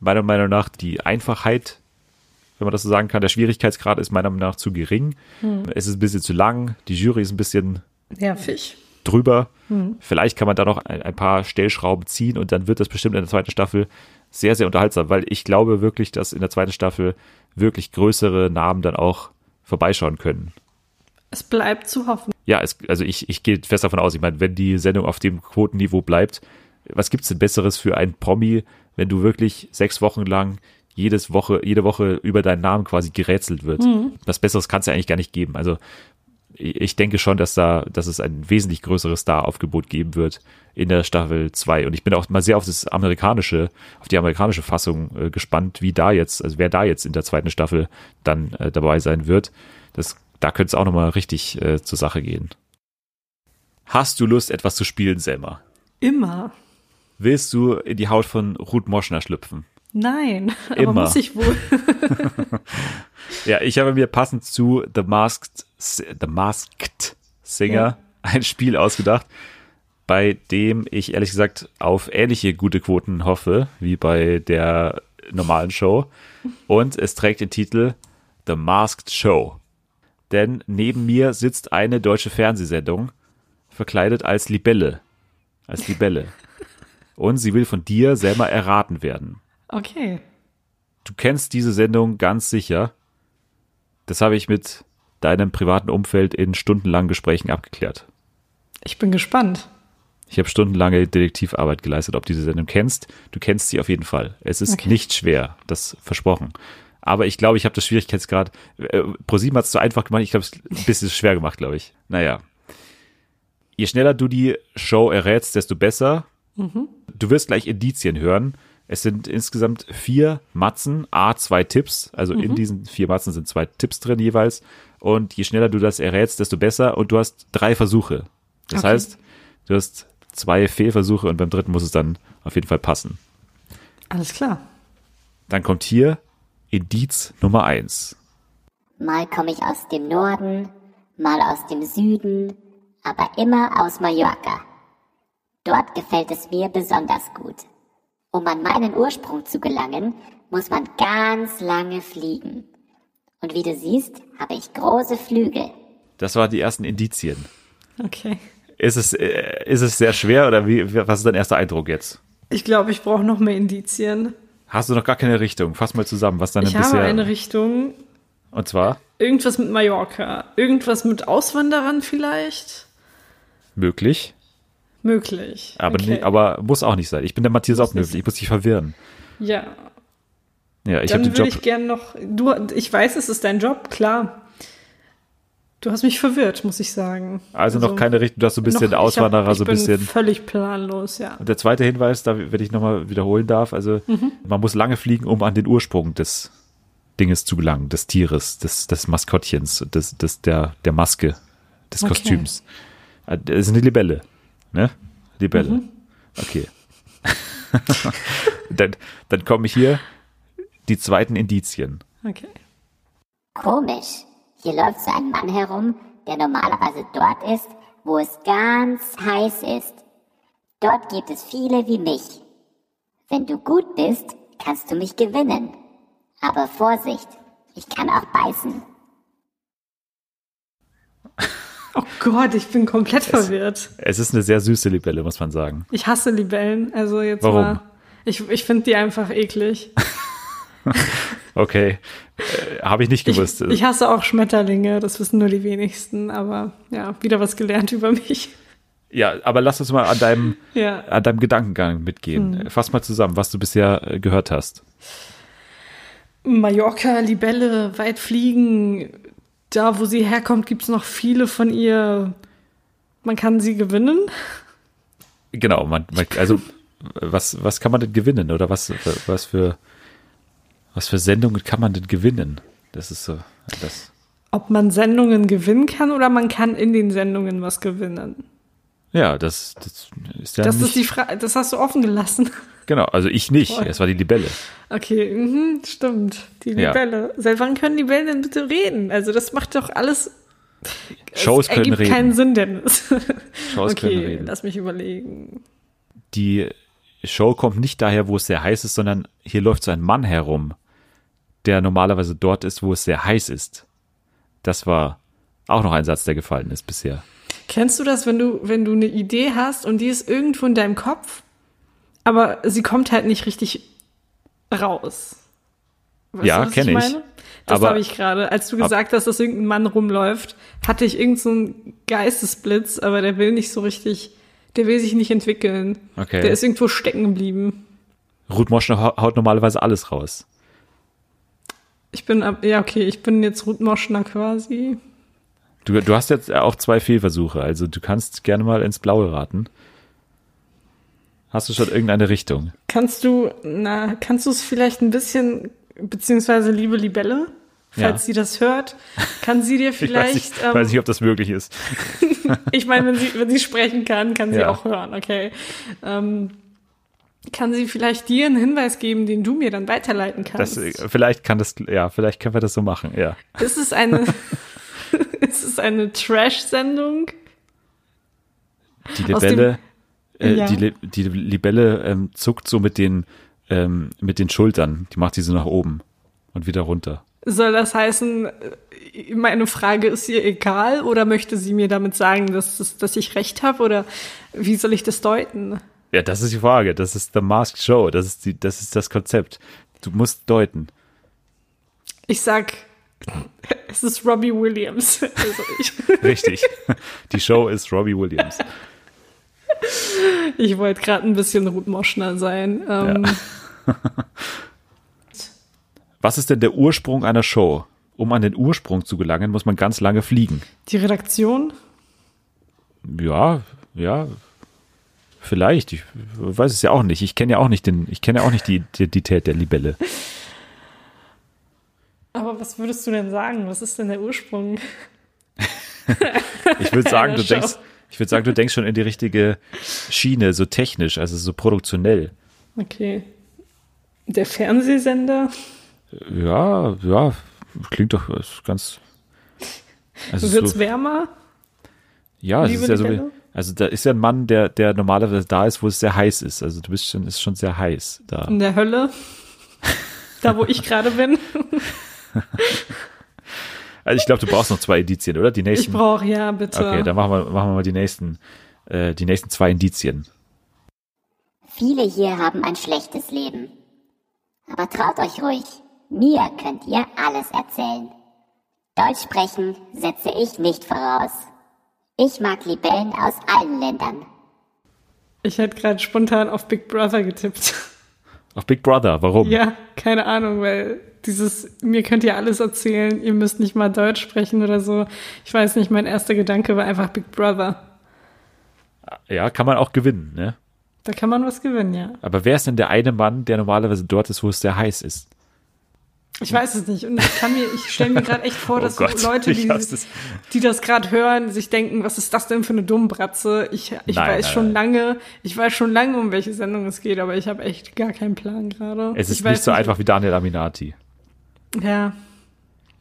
Meiner Meinung nach die Einfachheit, wenn man das so sagen kann. Der Schwierigkeitsgrad ist meiner Meinung nach zu gering. Es ist ein bisschen zu lang. Die Jury ist ein bisschen Nervig. drüber. Vielleicht kann man da noch ein, ein paar Stellschrauben ziehen und dann wird das bestimmt in der zweiten Staffel sehr, sehr unterhaltsam, weil ich glaube wirklich, dass in der zweiten Staffel wirklich größere Namen dann auch vorbeischauen können. Es bleibt zu hoffen. Ja, es, also ich, ich gehe fest davon aus, ich meine, wenn die Sendung auf dem Quotenniveau bleibt, was gibt's denn Besseres für einen Promi, wenn du wirklich sechs Wochen lang jedes Woche, jede Woche über deinen Namen quasi gerätselt wird? Was Besseres kann es ja eigentlich gar nicht geben. Also ich ich denke schon, dass da, dass es ein wesentlich größeres Star-Aufgebot geben wird in der Staffel 2. Und ich bin auch mal sehr auf das amerikanische, auf die amerikanische Fassung äh, gespannt, wie da jetzt, also wer da jetzt in der zweiten Staffel dann äh, dabei sein wird. Das, da könnte es auch nochmal richtig äh, zur Sache gehen. Hast du Lust, etwas zu spielen, Selma? Immer. Willst du in die Haut von Ruth Moschner schlüpfen? Nein, aber Immer. muss ich wohl. Ja, ich habe mir passend zu The Masked, The Masked Singer Ja. ein Spiel ausgedacht, bei dem ich ehrlich gesagt auf ähnliche gute Quoten hoffe wie bei der normalen Show. Und es trägt den Titel The Masked Show. Denn neben mir sitzt eine deutsche Fernsehsendung, verkleidet als Libelle. Als Libelle. Und sie will von dir selber erraten werden. Okay. Du kennst diese Sendung ganz sicher. Das habe ich mit deinem privaten Umfeld in stundenlangen Gesprächen abgeklärt. Ich bin gespannt. Ich habe stundenlange Detektivarbeit geleistet, ob du diese Sendung kennst. Du kennst sie auf jeden Fall. Es ist Okay. nicht schwer, das versprochen. Aber ich glaube, ich habe das Schwierigkeitsgrad. Äh, ProSieben hat es zu einfach gemacht. Ich glaube, es ist ein bisschen schwer gemacht, glaube ich. Naja. Je schneller du die Show errätst, desto besser. Du wirst gleich Indizien hören. Es sind insgesamt vier Matzen, A, zwei Tipps. Also in diesen vier Matzen sind zwei Tipps drin jeweils. Und je schneller du das errätst, desto besser. Und du hast drei Versuche. Das Okay. heißt, du hast zwei Fehlversuche und beim dritten muss es dann auf jeden Fall passen. Alles klar. Dann kommt hier Indiz Nummer eins. Mal komme ich aus dem Norden, mal aus dem Süden, aber immer aus Mallorca. Dort gefällt es mir besonders gut. Um an meinen Ursprung zu gelangen, muss man ganz lange fliegen. Und wie du siehst, habe ich große Flügel. Das waren die ersten Indizien. Okay. Ist es, äh, ist es sehr schwer oder wie, was ist dein erster Eindruck jetzt? Ich glaube, ich brauche noch mehr Indizien. Hast du noch gar keine Richtung? Fass mal zusammen, was deine Ich habe bisher. eine Richtung. und zwar Irgendwas mit Mallorca. Irgendwas mit Auswanderern vielleicht? möglich, Möglich. aber, okay. nie, aber muss auch nicht sein. Ich bin der Matthias nicht. ich muss dich verwirren. Ja, Ja, ich habe dann den würde Job. ich gern noch. Du, ich weiß, es ist dein Job, klar. Du hast mich verwirrt, muss ich sagen. Also, noch keine Richtung, du hast so ein bisschen noch- ich hab- Auswanderer, ich so ein bin bisschen. völlig planlos, ja. Und der zweite Hinweis, da, wenn ich nochmal wiederholen darf, also Mhm. man muss lange fliegen, um an den Ursprung des Dinges zu gelangen, des Tieres, des, des Maskottchens, des, des, der, der Maske, des Okay. Kostüms. Äh, Das ist eine Libelle, ne? Libelle. Mhm. Okay. dann, dann kommen hier die zweiten Indizien. Okay. Komisch. Hier läuft so ein Mann herum, der normalerweise dort ist, wo es ganz heiß ist. Dort gibt es viele wie mich. Wenn du gut bist, kannst du mich gewinnen. Aber Vorsicht, ich kann auch beißen. Oh Gott, ich bin komplett verwirrt. Es ist eine sehr süße Libelle, muss man sagen. Ich hasse Libellen, also jetzt Warum? mal. Ich, ich finde die einfach eklig. Okay. Äh, Habe ich nicht Ich, gewusst. ich hasse auch Schmetterlinge, das wissen nur die wenigsten, aber ja, wieder was gelernt über mich. ja, aber lass uns mal an deinem, Ja. an deinem Gedankengang mitgehen. Hm. Fass mal zusammen, was du bisher äh, gehört hast. Mallorca, Libelle, weit fliegen. Da, wo sie herkommt, gibt es noch viele von ihr. Man kann sie gewinnen. Genau, man, man also was, was kann man denn gewinnen oder was, was für was für Sendungen kann man denn gewinnen? Das ist so, das, Ob man Sendungen gewinnen kann oder man kann in den Sendungen was gewinnen. ja, das, das ist ja Das nicht, ist die Frage, das hast du offen gelassen. genau, also ich nicht, Voll. es war die Libelle. Okay, mhm, stimmt. Die Ja. Libelle. Seit wann können Libellen denn bitte reden? Also das macht doch alles. Shows es können reden. keinen Sinn, Dennis. Shows okay, können reden. lass mich überlegen. Die Show kommt nicht daher, wo es sehr heiß ist, sondern hier läuft so ein Mann herum, der normalerweise dort ist, wo es sehr heiß ist. Das war auch noch ein Satz, der gefallen ist bisher. Kennst du das, wenn du, wenn du eine Idee hast und die ist irgendwo in deinem Kopf, aber sie kommt halt nicht richtig raus? Weißt Ja, du, was kenn ich. meine? Das habe ich gerade. Als du gesagt hast, dass irgendein Mann rumläuft, hatte ich irgendeinen so einen Geistesblitz, aber der will nicht so richtig, der will sich nicht entwickeln. Okay. Der ist irgendwo stecken geblieben. Ruth Moschner hau- haut normalerweise alles raus. Ich bin ab, ja, okay, ich bin jetzt Ruth Moschner quasi. Du, du hast jetzt auch zwei Fehlversuche, also du kannst gerne mal ins Blaue raten. Hast du schon irgendeine Richtung? Kannst du, na, kannst du es vielleicht ein bisschen, beziehungsweise liebe Libelle, falls Ja. sie das hört, kann sie dir Ich weiß vielleicht, nicht, ähm, weiß nicht, ob das möglich ist. ich meine, wenn sie, wenn sie sprechen kann, kann sie Ja. auch hören, okay. Ähm, kann sie vielleicht dir einen Hinweis geben, den du mir dann weiterleiten Das, kannst? äh, vielleicht kann das, ja, vielleicht können wir das so machen, ja. ist es eine, ist es eine Trash-Sendung? Die Libelle, äh, Ja. die, die Libelle ähm, zuckt so mit den, ähm, mit den Schultern. Die macht die so nach oben und wieder runter. Soll das heißen, äh, meine Frage ist ihr egal oder möchte sie mir damit sagen, dass, dass ich recht habe oder wie soll ich das deuten? Ja, das ist die Frage. Das ist The Masked Show. Das ist die, das ist das Konzept. Du musst deuten. Ich sag, es ist Robbie Williams. Also ich, Richtig. die Show ist Robbie Williams. ich wollte gerade ein bisschen Ruth Moschner sein. Ähm, Was ist denn der Ursprung einer Show? Um an den Ursprung zu gelangen, muss man ganz lange fliegen. Die Redaktion? Ja, ja, vielleicht. Ich weiß es ja auch nicht. Ich kenne ja auch nicht den, ich kenne ja auch nicht die Identität der Libelle. Aber was würdest du denn sagen? Was ist denn der Ursprung? Ich würde sagen, du Show. denkst, ich würde sagen, du denkst schon in die richtige Schiene, so technisch, also so produktionell. Okay. Der Fernsehsender? Ja, ja, klingt doch ist ganz. Also Wird's so, wärmer? ja, es ist ja so, wie-? Also da ist ja ein Mann, der, der normalerweise da ist, wo es sehr heiß ist. Also du bist schon, ist schon sehr heiß da. In der Hölle? da, wo ich gerade bin? Also ich glaube, du brauchst noch zwei Indizien, oder? Die Ich nächsten. brauche, ja, bitte. Okay, dann machen wir, machen wir mal die nächsten, äh, die nächsten zwei Indizien. Viele hier haben ein schlechtes Leben. Aber traut euch ruhig. Mir könnt ihr alles erzählen. Deutsch sprechen setze ich nicht voraus. Ich mag Libellen aus allen Ländern. Ich hätte gerade spontan auf Big Brother getippt. Auf Big Brother, warum? Ja, keine Ahnung, weil dieses, mir könnt ihr alles erzählen, ihr müsst nicht mal Deutsch sprechen oder so. Ich weiß nicht, mein erster Gedanke war einfach Big Brother. Ja, kann man auch gewinnen, ne? Da kann man was gewinnen, ja. Aber wer ist denn der eine Mann, der normalerweise dort ist, wo es sehr heiß ist? Ich weiß es nicht. Und ich kann mir, ich stelle mir gerade echt vor, Oh dass Gott, so Leute, die, die das gerade hören, sich denken, was ist das denn für eine Dummbratze? Ich, ich Nein, weiß nein, schon nein. lange, ich weiß schon lange, um welche Sendung es geht, aber ich habe echt gar keinen Plan gerade. Es ist ich nicht so einfach wie Daniel Aminati. Ja,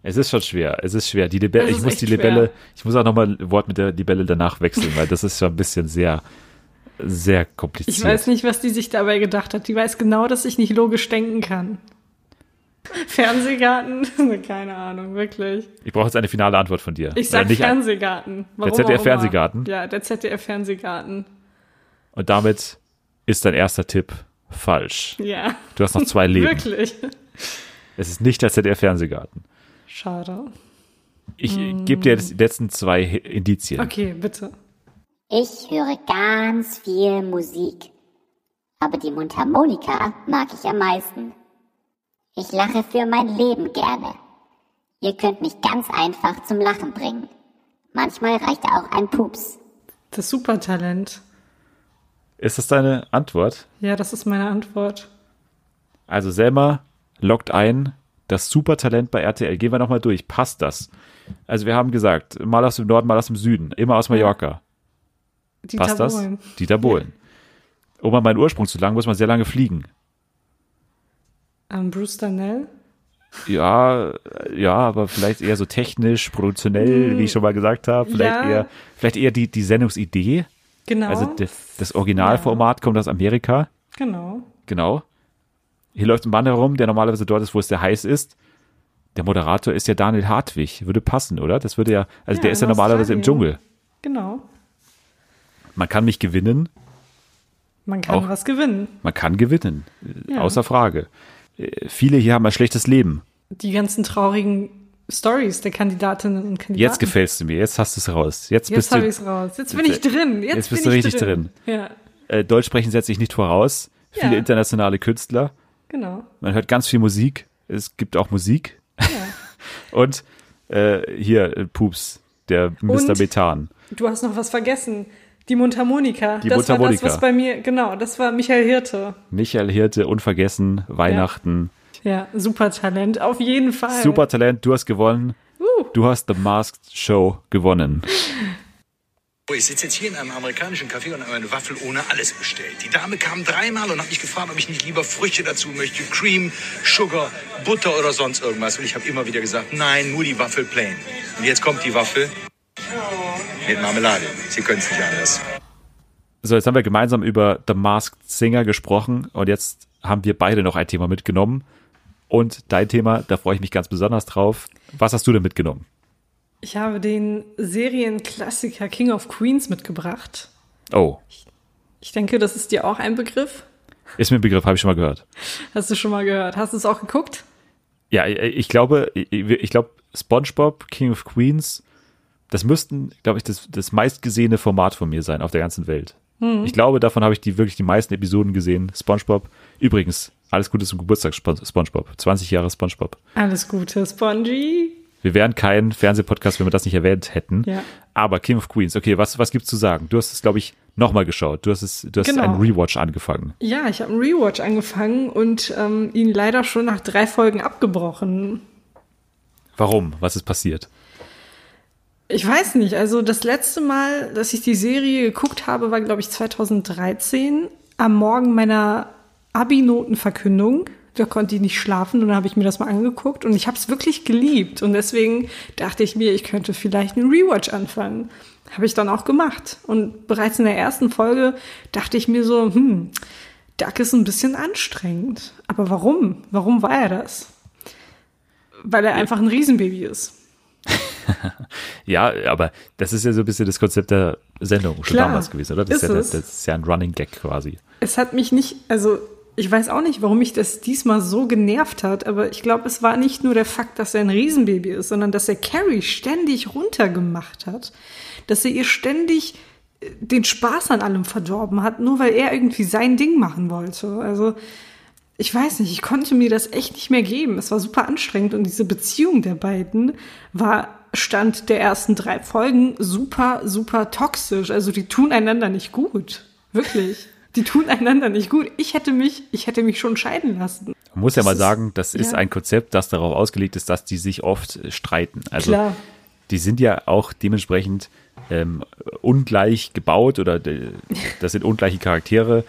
Es ist schon schwer. Es ist schwer. Die Libelle, ich muss die Libelle, ich muss auch nochmal ein Wort mit der Libelle danach wechseln, weil das ist schon ein bisschen sehr, sehr kompliziert. ich weiß nicht, was die sich dabei gedacht hat. Die weiß genau, dass ich nicht logisch denken kann. Fernsehgarten? Keine Ahnung, wirklich. Ich brauche jetzt eine finale Antwort von dir. Ich Oder sag nicht ein- Fernsehgarten. Warum ZDF auch immer. Fernsehgarten? Ja, der ZDF Fernsehgarten. Und damit ist dein erster Tipp falsch. Ja. Du hast noch zwei Leben. Wirklich. Es ist nicht der ZDF Fernsehgarten. Schade. Ich äh, gebe dir jetzt die letzten zwei Indizien. Okay, bitte. Ich höre ganz viel Musik. Aber die Mundharmonika mag ich am meisten. Ich lache für mein Leben gerne. Ihr könnt mich ganz einfach zum Lachen bringen. Manchmal reicht auch ein Pups. Das Supertalent. Ist das deine Antwort? Ja, das ist meine Antwort. Also Selma lockt ein, das Supertalent bei RTL. Gehen wir nochmal durch. Passt das? Also wir haben gesagt, mal aus dem Norden, mal aus dem Süden. Immer aus Mallorca. Dieter Passt das? Bohlen. Dieter Bohlen. Um an meinen Ursprung zu lang, muss man sehr lange fliegen. Ähm, Bruce Darnell. Ja, ja, aber vielleicht eher so technisch, produktionell, wie ich schon mal gesagt habe. Vielleicht Ja. eher, vielleicht eher die, die Sendungsidee. Genau. Also de, das Originalformat kommt aus Amerika. genau. Genau. Hier läuft ein Mann herum, der normalerweise dort ist, wo es sehr heiß ist. Der Moderator ist ja Daniel Hartwig. Würde passen, oder? Das würde ja, also Ja, der ist ja normalerweise im. Dschungel. Genau. Man kann mich gewinnen, Man kann Auch- was gewinnen. man kann gewinnen. Ja. Außer Frage. Äh, Viele hier haben ein schlechtes Leben. Die ganzen traurigen Stories der Kandidatinnen und Kandidaten. Jetzt gefällst du mir, jetzt hast du es raus. Jetzt, Jetzt bist habe du, ich es raus. Jetzt bin ich drin. Jetzt, Jetzt bist bin du ich richtig drin. Ja, äh, Deutsch sprechen setze ich nicht voraus. Viele Ja. internationale Künstler. genau. Man hört ganz viel Musik. Es gibt auch Musik. Und äh, hier, äh, Pups, der Mr. Und- Methan. Du hast noch was vergessen. Die Mundharmonika. Die das war Mundharmonika. das, was bei mir, genau, das war Michael Hirte. Michael Hirte, unvergessen, Weihnachten. Ja, super Talent, auf jeden Fall. Super Talent, du hast gewonnen. Uh. Du hast The Masked Show gewonnen. Oh, Ich sitze jetzt hier in einem amerikanischen Café und habe eine Waffel ohne alles bestellt. Die Dame kam dreimal und hat mich gefragt, ob ich nicht lieber Früchte dazu möchte. Cream, Sugar, Butter oder sonst irgendwas. Und ich habe immer wieder gesagt, nein, nur die Waffel plain. Und jetzt kommt die Waffel mit Marmelade. Sie können es nicht anders. So, jetzt haben wir gemeinsam über The Masked Singer gesprochen und jetzt haben wir beide noch ein Thema mitgenommen. Und dein Thema, da freue ich mich ganz besonders drauf. Was hast du denn mitgenommen? Ich habe den Serienklassiker King of Queens mitgebracht. Oh, Ich denke, das ist dir auch ein Begriff. ist mir ein Begriff, habe ich schon mal gehört. Hast du schon mal gehört? Hast du es auch geguckt? Ja, ich glaube, ich, ich glaube, SpongeBob, King of Queens, das müssten, glaube ich, das, das meistgesehene Format von mir sein auf der ganzen Welt. Ich glaube, davon habe ich die wirklich die meisten Episoden gesehen. SpongeBob. Übrigens, alles Gute zum Geburtstag, Spon- SpongeBob. 20 Jahre SpongeBob. Alles Gute, Spongy. Wir wären kein Fernsehpodcast, wenn wir das nicht erwähnt hätten. Ja. Aber King of Queens, okay, was, was gibt's zu sagen? Du hast es, glaube ich, nochmal geschaut. Du hast es, du hast Genau. einen Rewatch angefangen. Ja, ich habe einen Rewatch angefangen und ähm, ihn leider schon nach drei Folgen abgebrochen. Warum? Was ist passiert? Ich weiß nicht, also das letzte Mal, dass ich die Serie geguckt habe, war, glaube ich, 2013, am Morgen meiner Abi-Notenverkündung. Da konnte ich nicht schlafen und dann habe ich mir das mal angeguckt und ich habe es wirklich geliebt. Und deswegen dachte ich mir, ich könnte vielleicht einen Rewatch anfangen. Habe ich dann auch gemacht. Und bereits in der ersten Folge dachte ich mir so, hm, Duck ist ein bisschen anstrengend. Aber warum? Warum war er das? Weil er einfach ein Riesenbaby ist. Ja, aber das ist ja so ein bisschen das Konzept der Sendung schon Klar, damals gewesen, oder? Das ist, ja, das ist ja ein Running Gag quasi. Es hat mich nicht, also ich weiß auch nicht, warum mich das diesmal so genervt hat, aber ich glaube, es war nicht nur der Fakt, dass er ein Riesenbaby ist, sondern dass er Carrie ständig runtergemacht hat. Dass er ihr ständig äh, den Spaß an allem verdorben hat, nur weil er irgendwie sein Ding machen wollte. Also ich weiß nicht, ich konnte mir das echt nicht mehr geben. Es war super anstrengend und diese Beziehung der beiden war Stand der ersten drei Folgen super, super toxisch. Also die tun einander nicht gut. Wirklich. Die tun einander nicht gut. Ich hätte mich, ich hätte mich schon scheiden lassen. Man muss ja Das mal ist- sagen, das ist ja. ein Konzept, das darauf ausgelegt ist, dass die sich oft streiten. Also Klar. die sind ja auch dementsprechend ähm, ungleich gebaut oder das sind ungleiche Charaktere,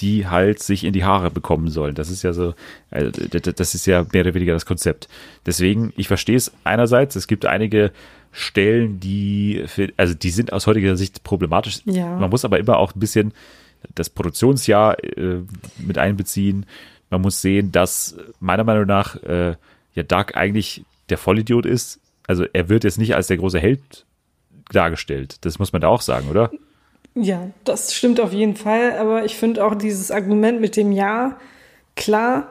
die halt sich in die Haare bekommen sollen. Das ist ja so, also, d- das ist ja mehr oder weniger das Konzept. Deswegen, ich verstehe es einerseits, es gibt einige Stellen, die, für, also die sind aus heutiger Sicht problematisch. Ja. Man muss aber immer auch ein bisschen das Produktionsjahr äh, mit einbeziehen. Man muss sehen, dass meiner Meinung nach äh, ja Doug eigentlich der Vollidiot ist. Also er wird jetzt nicht als der große Held dargestellt. Das muss man da auch sagen, oder? Ja, das stimmt auf jeden Fall. Aber ich finde auch dieses Argument mit dem Ja, klar,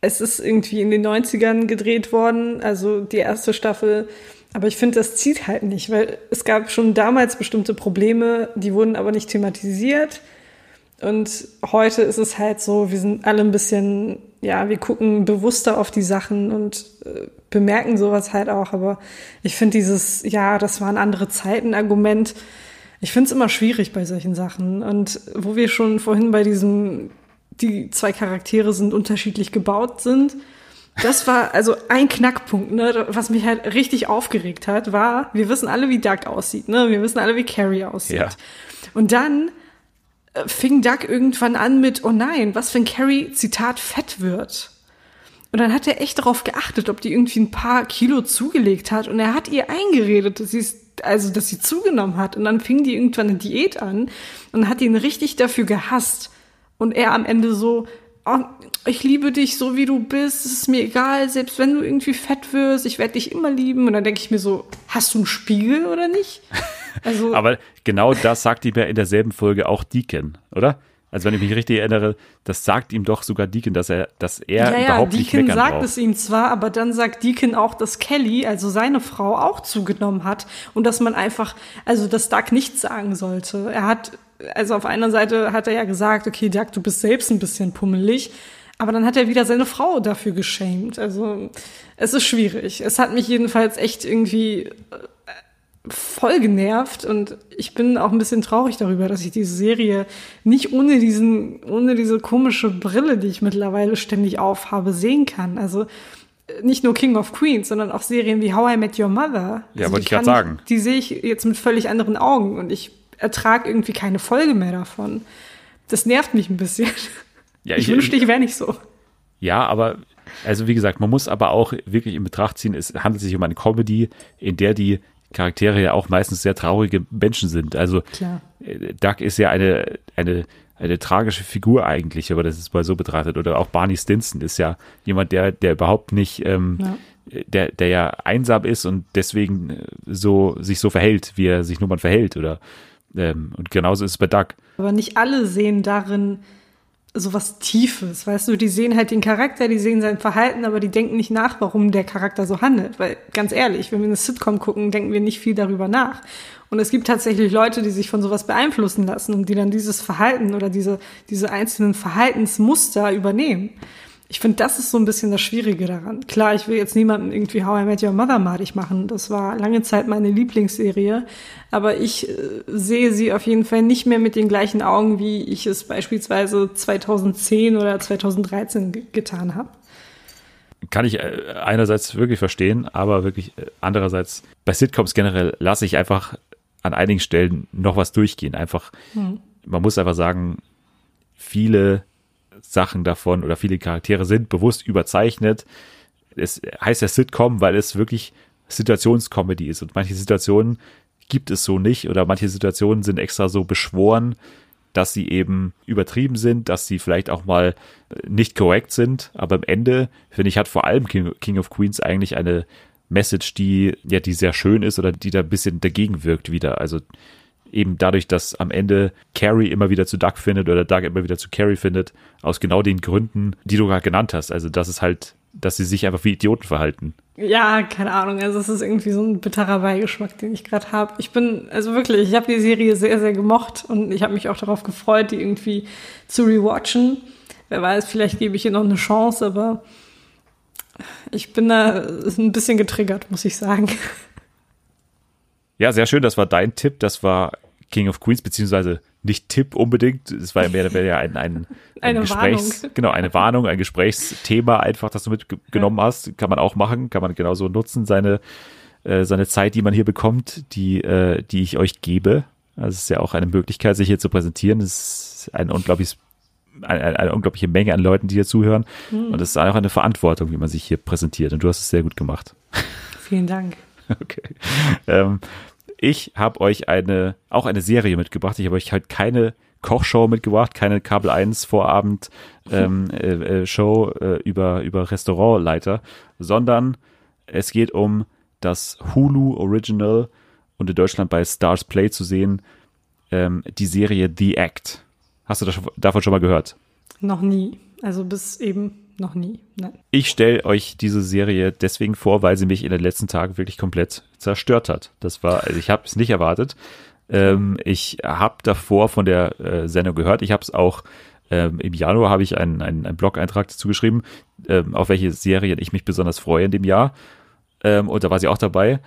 es ist irgendwie in den 90ern gedreht worden, also die erste Staffel. Aber ich finde, das zieht halt nicht, weil es gab schon damals bestimmte Probleme, die wurden aber nicht thematisiert. Und heute ist es halt so, wir sind alle ein bisschen, ja, wir gucken bewusster auf die Sachen und äh, bemerken sowas halt auch. Aber ich finde dieses, ja, das waren andere Zeiten Argument. Ich finde es immer schwierig bei solchen Sachen. Und wo wir schon vorhin bei diesem, die zwei Charaktere sind unterschiedlich gebaut sind, das war also ein Knackpunkt, ne, was mich halt richtig aufgeregt hat, war, wir wissen alle, wie Doug aussieht, ne, wir wissen alle, wie Carrie aussieht. Ja. Und dann äh, fing Doug irgendwann an mit, oh nein, was wenn Carrie, Zitat, fett wird? Und dann hat er echt darauf geachtet, ob die irgendwie ein paar Kilo zugelegt hat. Und er hat ihr eingeredet, dass sie also, dass sie zugenommen hat. Und dann fing die irgendwann eine Diät an und hat ihn richtig dafür gehasst. Und er am Ende so, oh, ich liebe dich so wie du bist, es ist mir egal, selbst wenn du irgendwie fett wirst, ich werde dich immer lieben. Und dann denke ich mir so, hast du einen Spiegel oder nicht? Also, Aber genau das sagt ihm ja in derselben Folge auch Deacon, oder? Also wenn ich mich richtig erinnere, das sagt ihm doch sogar Deacon, dass er, dass er ja, ja, überhaupt nicht Deacon meckern sagt braucht. es ihm zwar, aber dann sagt Deacon auch, dass Kelly, also seine Frau, auch zugenommen hat und dass man einfach, also dass Doug nichts sagen sollte. Er hat, also auf einer Seite hat er ja gesagt, okay, Doug, du bist selbst ein bisschen pummelig, aber dann hat er wieder seine Frau dafür geschämt. Also es ist schwierig. Es hat mich jedenfalls echt irgendwie voll genervt und ich bin auch ein bisschen traurig darüber, dass ich diese Serie nicht ohne diesen, ohne diese komische Brille, die ich mittlerweile ständig aufhabe, sehen kann. Also äh, nicht nur King of Queens, sondern auch Serien wie How I Met Your Mother. Ja, also wollte ich kann- sagen. Die sehe ich jetzt mit völlig anderen Augen und ich ertrage irgendwie keine Folge mehr davon. Das nervt mich ein bisschen. Ja, ich, wünschte, ich wäre nicht so. Ja, aber, also wie gesagt, man muss aber auch wirklich in Betracht ziehen, es handelt sich um eine Comedy, in der die Charaktere ja auch meistens sehr traurige Menschen sind. Also Klar. äh, Doug ist ja eine, eine, eine tragische Figur eigentlich, aber das ist mal so betrachtet. Oder auch Barney Stinson ist ja jemand, der, der überhaupt nicht, ähm, Ja. der, der ja einsam ist und deswegen äh, so, sich so verhält, wie er sich nun mal verhält. Oder, ähm, und genauso ist es bei Doug. Aber nicht alle sehen darin sowas Tiefes, weißt du, die sehen halt den Charakter, die sehen sein Verhalten, aber die denken nicht nach, warum der Charakter so handelt. Weil, ganz ehrlich, wenn wir eine Sitcom gucken, denken wir nicht viel darüber nach. Und es gibt tatsächlich Leute, die sich von sowas beeinflussen lassen und die dann dieses Verhalten oder diese, diese einzelnen Verhaltensmuster übernehmen. Ich finde, das ist so ein bisschen das Schwierige daran. Klar, ich will jetzt niemanden irgendwie How I Met Your Mother madig machen. Das war lange Zeit meine Lieblingsserie. Aber ich äh, sehe sie auf jeden Fall nicht mehr mit den gleichen Augen, wie ich es beispielsweise 2010 oder 2013 ge getan habe. kann ich äh, einerseits wirklich verstehen, aber wirklich äh, andererseits bei Sitcoms generell lasse ich einfach an einigen Stellen noch was durchgehen. Einfach, man muss einfach sagen, viele Sachen davon oder viele Charaktere sind bewusst überzeichnet. Es heißt ja Sitcom, weil es wirklich Situationscomedy ist und manche Situationen gibt es so nicht oder manche Situationen sind extra so beschworen, dass sie eben übertrieben sind, dass sie vielleicht auch mal äh, nicht korrekt sind. Aber am Ende, finde ich, hat vor allem King, King of Queens eigentlich eine Message, die, ja, die sehr schön ist oder die da ein bisschen dagegen wirkt wieder. Also eben dadurch, dass am Ende Carrie immer wieder zu Doug findet oder Doug immer wieder zu Carrie findet, aus genau den Gründen, die du gerade genannt hast. Also das ist halt, dass sie sich einfach wie Idioten verhalten. Ja, keine Ahnung. Also es ist irgendwie so ein bitterer Beigeschmack, den ich gerade habe. Ich bin, also wirklich, ich habe die Serie sehr, sehr gemocht und ich habe mich auch darauf gefreut, die irgendwie zu rewatchen. wer weiß, vielleicht gebe ich ihr noch eine Chance, aber ich bin da ein bisschen getriggert, muss ich sagen. Ja, sehr schön. Das war dein Tipp. Das war King of Queens, beziehungsweise nicht Tipp unbedingt. Es war ja mehr oder weniger ein, ein, ein Eine Gesprächs, Warnung. genau, eine Warnung, ein Gesprächsthema einfach, das du mitgenommen hast. Kann man auch machen, kann man genauso nutzen, seine, äh, seine Zeit, die man hier bekommt, die, äh, die ich euch gebe. Also es ist ja auch eine Möglichkeit, sich hier zu präsentieren. Es ist ein unglaubliches eine, eine, eine unglaubliche Menge an Leuten, die hier zuhören. Hm. Und es ist auch eine Verantwortung, wie man sich hier präsentiert. Und du hast es sehr gut gemacht. Vielen Dank. Okay. Ähm, ich habe euch eine, auch eine Serie mitgebracht. Ich habe euch halt keine Kochshow mitgebracht, keine Kabel 1 Vorabend ähm, äh, äh, Show äh, über, über Restaurantleiter, sondern es geht um das Hulu Original und in Deutschland bei Stars Play zu sehen, ähm, die Serie The Act. Hast du das, davon schon mal gehört? Noch nie. Also bis eben noch nie. Nein. Ich stelle euch diese Serie deswegen vor, weil sie mich in den letzten Tagen wirklich komplett zerstört hat. Das war, also ich habe es nicht erwartet. Ähm, ich habe davor von der äh, Sendung gehört. Ich habe es auch ähm, im Januar habe ich einen, einen, einen Blog-Eintrag dazu geschrieben, ähm, auf welche Serien ich mich besonders freue in dem Jahr. Ähm, und da war sie auch dabei.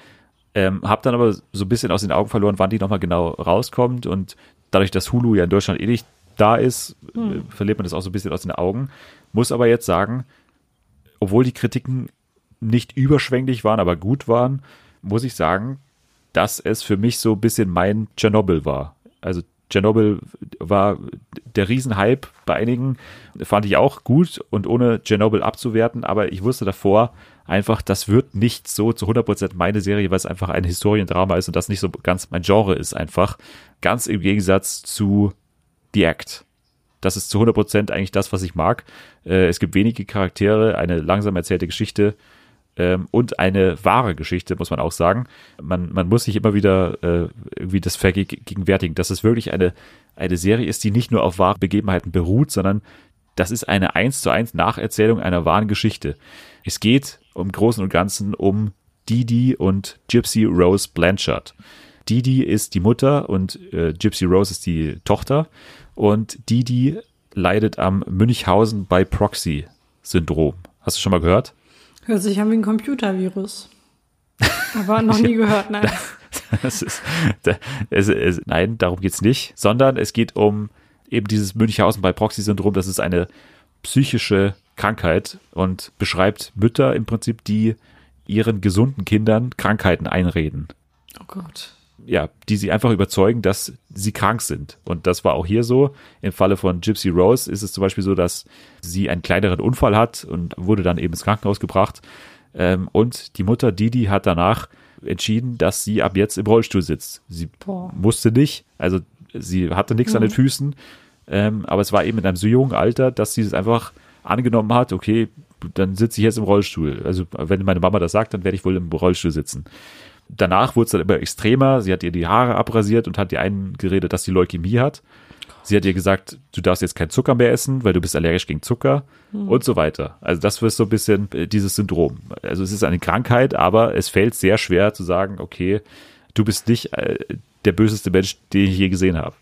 Ähm, hab dann aber so ein bisschen aus den Augen verloren, wann die nochmal genau rauskommt. Und dadurch, dass Hulu ja in Deutschland eh nicht da ist, äh, verliert man das auch so ein bisschen aus den Augen. Muss aber jetzt sagen, obwohl die Kritiken nicht überschwänglich waren, aber gut waren, muss ich sagen, dass es für mich so ein bisschen mein Tschernobyl war. Also Tschernobyl war der Riesenhype bei einigen, fand ich auch gut und ohne Tschernobyl abzuwerten, aber ich wusste davor einfach, das wird nicht so zu 100% meine Serie, weil es einfach ein Historiendrama ist und das nicht so ganz mein Genre ist einfach. Ganz im Gegensatz zu The Act. Das ist zu 100% eigentlich das, was ich mag. Äh, es gibt wenige Charaktere, eine langsam erzählte Geschichte ähm, und eine wahre Geschichte, muss man auch sagen. Man, man muss sich immer wieder äh, irgendwie das vergegenwärtigen, dass es wirklich eine, eine Serie ist, die nicht nur auf wahren Begebenheiten beruht, sondern das ist eine eins zu eins Nacherzählung einer wahren Geschichte. Es geht im Großen und Ganzen um Didi und Gypsy Rose Blanchard. Didi ist die Mutter und äh, Gypsy Rose ist die Tochter. Und Didi leidet am Münchhausen by Proxy Syndrom. Hast du schon mal gehört? Hört sich an wie ein Computervirus. Aber noch nie gehört, nein. Das ist, da- es, es, nein, darum geht's nicht, sondern es geht um eben dieses Münchhausen by Proxy-Syndrom. Das ist eine psychische Krankheit und beschreibt Mütter im Prinzip, die ihren gesunden Kindern Krankheiten einreden. Oh Gott. Ja, die sie einfach überzeugen, dass sie krank sind. Und das war auch hier so. Im Falle von Gypsy Rose ist es zum Beispiel so, dass sie einen kleineren Unfall hat und wurde dann eben ins Krankenhaus gebracht. Ähm, und die Mutter Didi hat danach entschieden, dass sie ab jetzt im Rollstuhl sitzt. Sie Boah. musste nicht, also sie hatte nichts an den Füßen, ähm, aber es war eben in einem so jungen Alter, dass sie es einfach angenommen hat, okay, dann sitze ich jetzt im Rollstuhl. Also wenn meine Mama das sagt, dann werde ich wohl im Rollstuhl sitzen. Danach wurde es dann immer extremer. Sie hat ihr die Haare abrasiert und hat ihr eingeredet, dass sie Leukämie hat. Sie hat ihr gesagt, du darfst jetzt kein Zucker mehr essen, weil du bist allergisch gegen Zucker und so weiter. Also das ist so ein bisschen äh, dieses Syndrom. Also es ist eine Krankheit, aber es fällt sehr schwer zu sagen, okay, du bist nicht äh, der böseste Mensch, den ich je gesehen habe.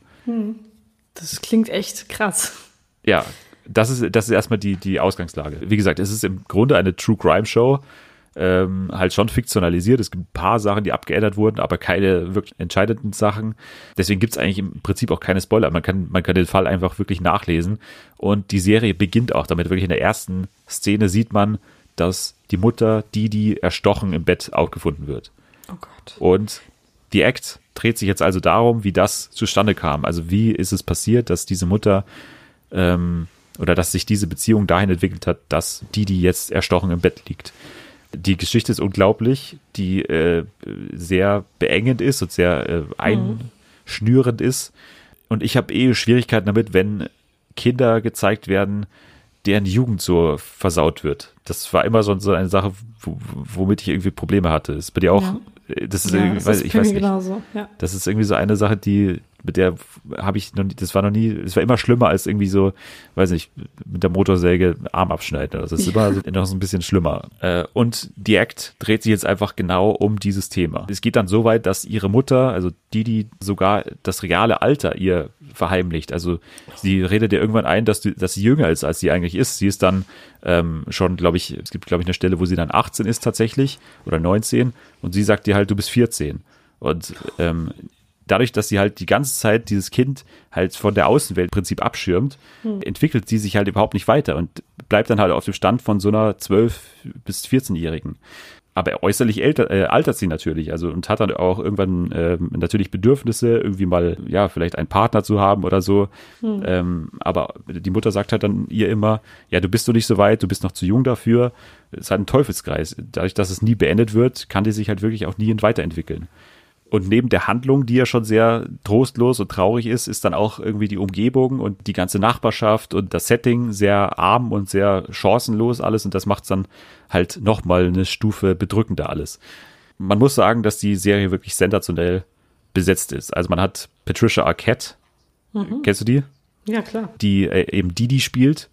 Das klingt echt krass. Ja, das ist, das ist erstmal die, die Ausgangslage. Wie gesagt, es ist im Grunde eine True Crime Show, ähm, halt schon fiktionalisiert. Es gibt ein paar Sachen, die abgeändert wurden, aber keine wirklich entscheidenden Sachen. Deswegen gibt es eigentlich im Prinzip auch keine Spoiler. Man kann, man kann den Fall einfach wirklich nachlesen. Und die Serie beginnt auch damit. Wirklich in der ersten Szene sieht man, dass die Mutter, die, die erstochen im Bett aufgefunden wird. Oh Gott. Und die Act dreht sich jetzt also darum, wie das zustande kam. Also wie ist es passiert, dass diese Mutter ähm, oder dass sich diese Beziehung dahin entwickelt hat, dass die, die jetzt erstochen im Bett liegt. Die Geschichte ist unglaublich, die äh, sehr beengend ist und sehr äh, einschnürend ist. Und ich habe eh Schwierigkeiten damit, wenn Kinder gezeigt werden, deren Jugend so versaut wird. Das war immer so, so eine Sache, wo, womit ich irgendwie Probleme hatte. Ist bei dir auch, Ja. äh, das ist Ja, irgendwie, das weiß, ist ich weiß nicht. genauso. Ja. Das ist irgendwie so eine Sache, die, mit der habe ich noch nie, das war noch nie, es war immer schlimmer als irgendwie so, weiß nicht, mit der Motorsäge Arm abschneiden. Also das ist immer so- noch so ein bisschen schlimmer. Äh, und die Act dreht sich jetzt einfach genau um dieses Thema. Es geht dann so weit, dass ihre Mutter, also die, die sogar das reale Alter ihr verheimlicht. Also sie redet ihr irgendwann ein, dass, die, dass sie jünger ist, als sie eigentlich ist. Sie ist dann ähm, schon, glaube ich, es gibt, glaube ich, eine Stelle, wo sie dann 18 ist tatsächlich oder 19 und sie sagt dir halt, du bist 14. Und ähm, dadurch, dass sie halt die ganze Zeit dieses Kind halt von der Außenwelt im Prinzip abschirmt, entwickelt sie sich halt überhaupt nicht weiter und bleibt dann halt auf dem Stand von so einer 12- bis 14-Jährigen. Aber äußerlich älter, äh, altert sie natürlich, also und hat dann auch irgendwann ähm, natürlich Bedürfnisse, irgendwie mal, ja, vielleicht einen Partner zu haben oder so. Ähm, aber die Mutter sagt halt dann ihr immer, ja, du bist doch nicht so weit, du bist noch zu jung dafür. Es ist halt ein Teufelskreis. Dadurch, dass es nie beendet wird, kann die sich halt wirklich auch nie weiterentwickeln. Und neben der Handlung, die ja schon sehr trostlos und traurig ist, ist dann auch irgendwie die Umgebung und die ganze Nachbarschaft und das Setting sehr arm und sehr chancenlos alles. Und das macht es dann halt nochmal eine Stufe bedrückender alles. Man muss sagen, dass die Serie wirklich sensationell besetzt ist. Also man hat Patricia Arquette. Kennst du die? Ja, klar. die äh, eben Didi spielt,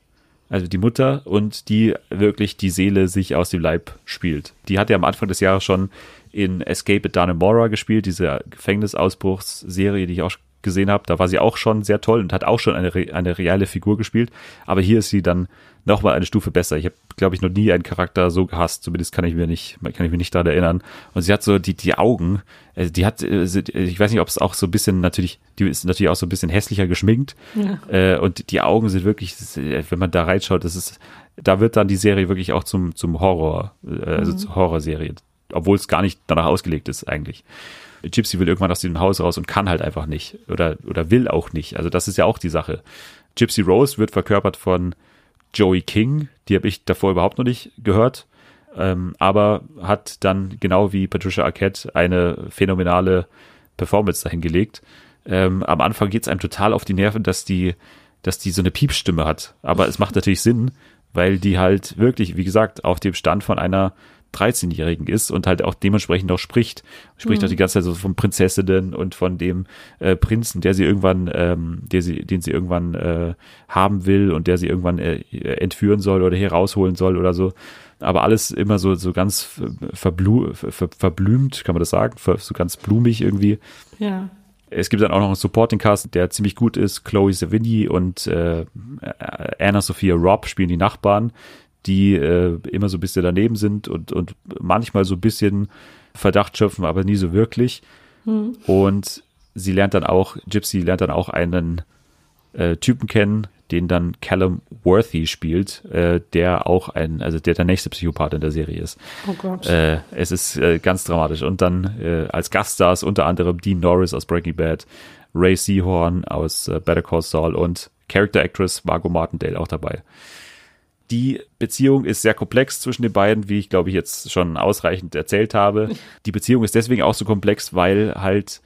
also die Mutter, und die wirklich die Seele sich aus dem Leib spielt. Die hat ja am Anfang des Jahres schon in Escape at Dannemora gespielt, diese Gefängnisausbruchsserie, die ich auch gesehen habe. Da war sie auch schon sehr toll und hat auch schon eine, eine reale Figur gespielt. Aber hier ist sie dann nochmal eine Stufe besser. Ich habe, glaube ich, noch nie einen Charakter so gehasst. Zumindest kann ich mir nicht, kann ich mich nicht daran erinnern. Und sie hat so die, die Augen, also die hat, äh, ich weiß nicht, ob es auch so ein bisschen natürlich, die ist natürlich auch so ein bisschen hässlicher geschminkt. Äh, und die Augen sind wirklich, äh, wenn man da reinschaut, das ist, da wird dann die Serie wirklich auch zum, zum Horror, also zur Horrorserie. Obwohl es gar nicht danach ausgelegt ist eigentlich. Gypsy will irgendwann aus dem Haus raus und kann halt einfach nicht. Oder, oder will auch nicht. Also das ist ja auch die Sache. Gypsy Rose wird verkörpert von Joey King. Die habe ich davor überhaupt noch nicht gehört. Ähm, aber hat dann genau wie Patricia Arquette eine phänomenale Performance dahingelegt. Ähm, am Anfang geht es einem total auf die Nerven, dass die, dass die so eine Piepstimme hat. Aber es macht natürlich Sinn, weil die halt wirklich, wie gesagt, auf dem Stand von einer 13-Jährigen ist und halt auch dementsprechend auch spricht. Spricht auch die ganze Zeit so von Prinzessinnen und von dem äh, Prinzen, der sie irgendwann, ähm, der sie, den sie irgendwann äh, haben will und der sie irgendwann äh, entführen soll oder hier rausholen soll oder so. Aber alles immer so, so ganz verblu ver verblümt, kann man das sagen? So ganz blumig irgendwie. Ja. Es gibt dann auch noch einen Supporting Cast, der ziemlich gut ist. Chloe Savini und äh, Anna Sophia Robb spielen die Nachbarn, die äh, immer so ein bisschen daneben sind und, und manchmal so ein bisschen Verdacht schöpfen, aber nie so wirklich. Und sie lernt dann auch, Gypsy lernt dann auch einen äh, Typen kennen, den dann Callum Worthy spielt, äh, der auch ein, also der der nächste Psychopath in der Serie ist. Oh Gott. Äh, es ist äh, ganz dramatisch. Und dann äh, als Gaststars unter anderem Dean Norris aus Breaking Bad, Ray Seahorn aus äh, Better Call Saul und Character Actress Margot Martindale auch dabei. Die Beziehung ist sehr komplex zwischen den beiden, wie ich glaube ich jetzt schon ausreichend erzählt habe. Die Beziehung ist deswegen auch so komplex, weil halt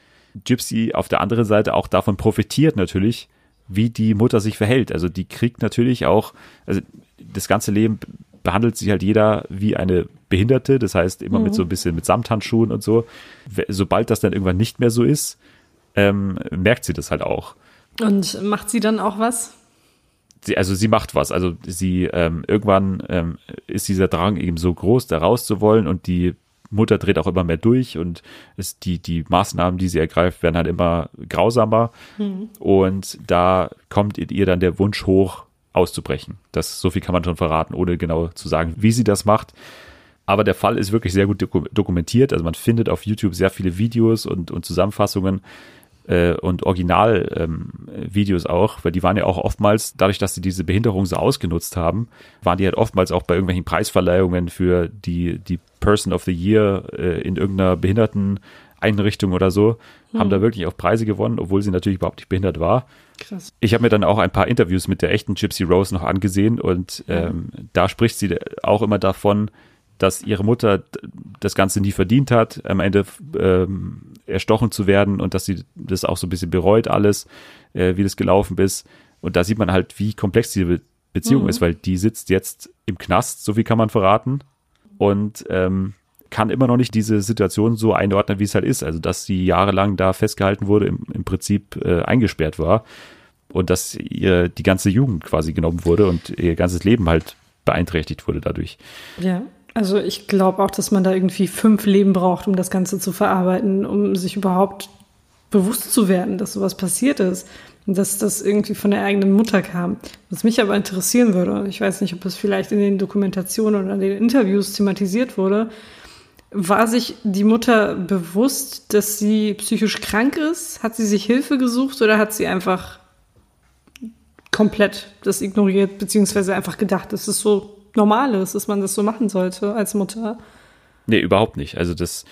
Gypsy auf der anderen Seite auch davon profitiert natürlich, wie die Mutter sich verhält. Also die kriegt natürlich auch, also das ganze Leben behandelt sich halt jeder wie eine Behinderte, das heißt immer mit so ein bisschen mit Samthandschuhen und so. Sobald das dann irgendwann nicht mehr so ist, ähm, merkt sie das halt auch. Und macht sie dann auch was? Sie, also sie macht was. Also sie ähm, irgendwann ähm, ist dieser Drang eben so groß, da raus zu wollen und die Mutter dreht auch immer mehr durch und ist die, die Maßnahmen, die sie ergreift, werden halt immer grausamer. Und da kommt in ihr dann der Wunsch hoch, auszubrechen. Das, so viel kann man schon verraten, ohne genau zu sagen, wie sie das macht. Aber der Fall ist wirklich sehr gut doku- dokumentiert. Also man findet auf YouTube sehr viele Videos und, und Zusammenfassungen äh, und Original-Videos ähm, auch, weil die waren ja auch oftmals, dadurch, dass sie diese Behinderung so ausgenutzt haben, waren die halt oftmals auch bei irgendwelchen Preisverleihungen für die, die Person of the Year äh, in irgendeiner Behinderteneinrichtung oder so, haben da wirklich auch Preise gewonnen, obwohl sie natürlich überhaupt nicht behindert war. Krass. Ich habe mir dann auch ein paar Interviews mit der echten Gypsy Rose noch angesehen und ähm, da spricht sie auch immer davon, dass ihre Mutter das Ganze nie verdient hat, am Ende ähm, erstochen zu werden und dass sie das auch so ein bisschen bereut alles, äh, wie das gelaufen ist. Und da sieht man halt, wie komplex diese Be Beziehung ist, weil die sitzt jetzt im Knast, so viel kann man verraten. Und ähm, kann immer noch nicht diese Situation so einordnen, wie es halt ist. Also, dass sie jahrelang da festgehalten wurde, im, im Prinzip äh, eingesperrt war und dass ihr die ganze Jugend quasi genommen wurde und ihr ganzes Leben halt beeinträchtigt wurde dadurch. Ja, also ich glaube auch, dass man da irgendwie fünf Leben braucht, um das Ganze zu verarbeiten, um sich überhaupt bewusst zu werden, dass sowas passiert ist und dass das irgendwie von der eigenen Mutter kam. Was mich aber interessieren würde, ich weiß nicht, ob es vielleicht in den Dokumentationen oder in den Interviews thematisiert wurde, war sich die Mutter bewusst, dass sie psychisch krank ist? Hat sie sich Hilfe gesucht oder hat sie einfach komplett das ignoriert, beziehungsweise einfach gedacht, es so normal ist, dass man das so machen sollte als Mutter? Nee, überhaupt nicht. Also das,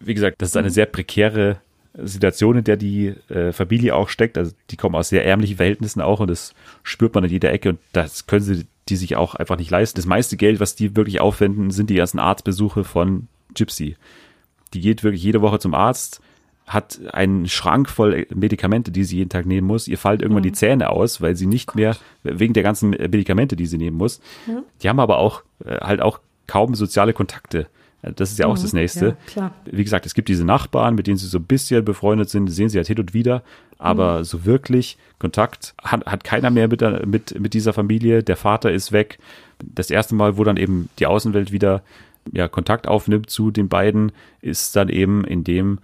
wie gesagt, das ist eine sehr prekäre Situation, in der die äh, Familie auch steckt. Also die kommen aus sehr ärmlichen Verhältnissen auch und das spürt man in jeder Ecke und das können sie die sich auch einfach nicht leisten. Das meiste Geld, was die wirklich aufwenden, sind die ganzen Arztbesuche von Gypsy. Die geht wirklich jede Woche zum Arzt, hat einen Schrank voll Medikamente, die sie jeden Tag nehmen muss. Ihr fallen irgendwann die Zähne aus, weil sie nicht mehr, wegen der ganzen Medikamente, die sie nehmen muss. Die haben aber auch, äh, halt auch kaum soziale Kontakte. Das ist ja auch das Nächste. Ja. Wie gesagt, es gibt diese Nachbarn, mit denen sie so ein bisschen befreundet sind, sehen sie halt hin und wieder, aber so wirklich Kontakt hat, hat keiner mehr mit, mit, mit dieser Familie. Der Vater ist weg. Das erste Mal, wo dann eben die Außenwelt wieder ja, Kontakt aufnimmt zu den beiden, ist dann eben, indem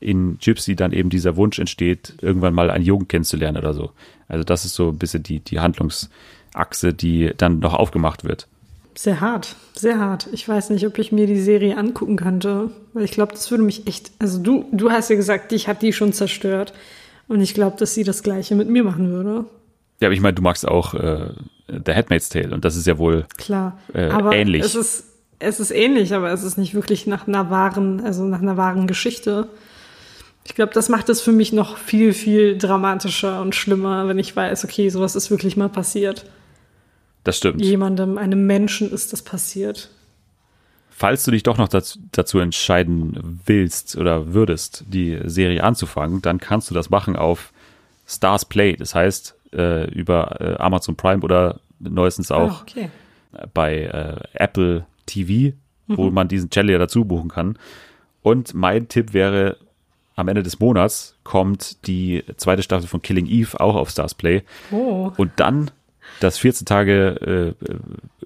in Gypsy dann eben dieser Wunsch entsteht, irgendwann mal einen Jungen kennenzulernen oder so. Also das ist so ein bisschen die, die Handlungsachse, die dann noch aufgemacht wird. Sehr hart, sehr hart. Ich weiß nicht, ob ich mir die Serie angucken könnte, weil ich glaube, das würde mich echt. Also du, du hast ja gesagt, dich hat die schon zerstört, und ich glaube, dass sie das Gleiche mit mir machen würde. Ja, aber ich meine, du magst auch äh, The Handmaid's Tale und das ist ja wohl Klar, Äh, aber ähnlich. es ist es ist ähnlich, aber es ist nicht wirklich nach einer wahren, also nach einer wahren Geschichte. Ich glaube, das macht es für mich noch viel, viel dramatischer und schlimmer, wenn ich weiß, okay, sowas ist wirklich mal passiert. das stimmt. Jemandem, einem Menschen ist das passiert. Falls du dich doch noch dazu, dazu entscheiden willst oder würdest, die Serie anzufangen, dann kannst du das machen auf Stars Play. Das heißt, äh, über äh, Amazon Prime oder neuestens auch Ah, okay. bei äh, Apple TV, wo man diesen Channel ja dazu buchen kann. Und mein Tipp wäre, am Ende des Monats kommt die zweite Staffel von Killing Eve auch auf Stars Play. Oh. Und dann das 14 Tage äh,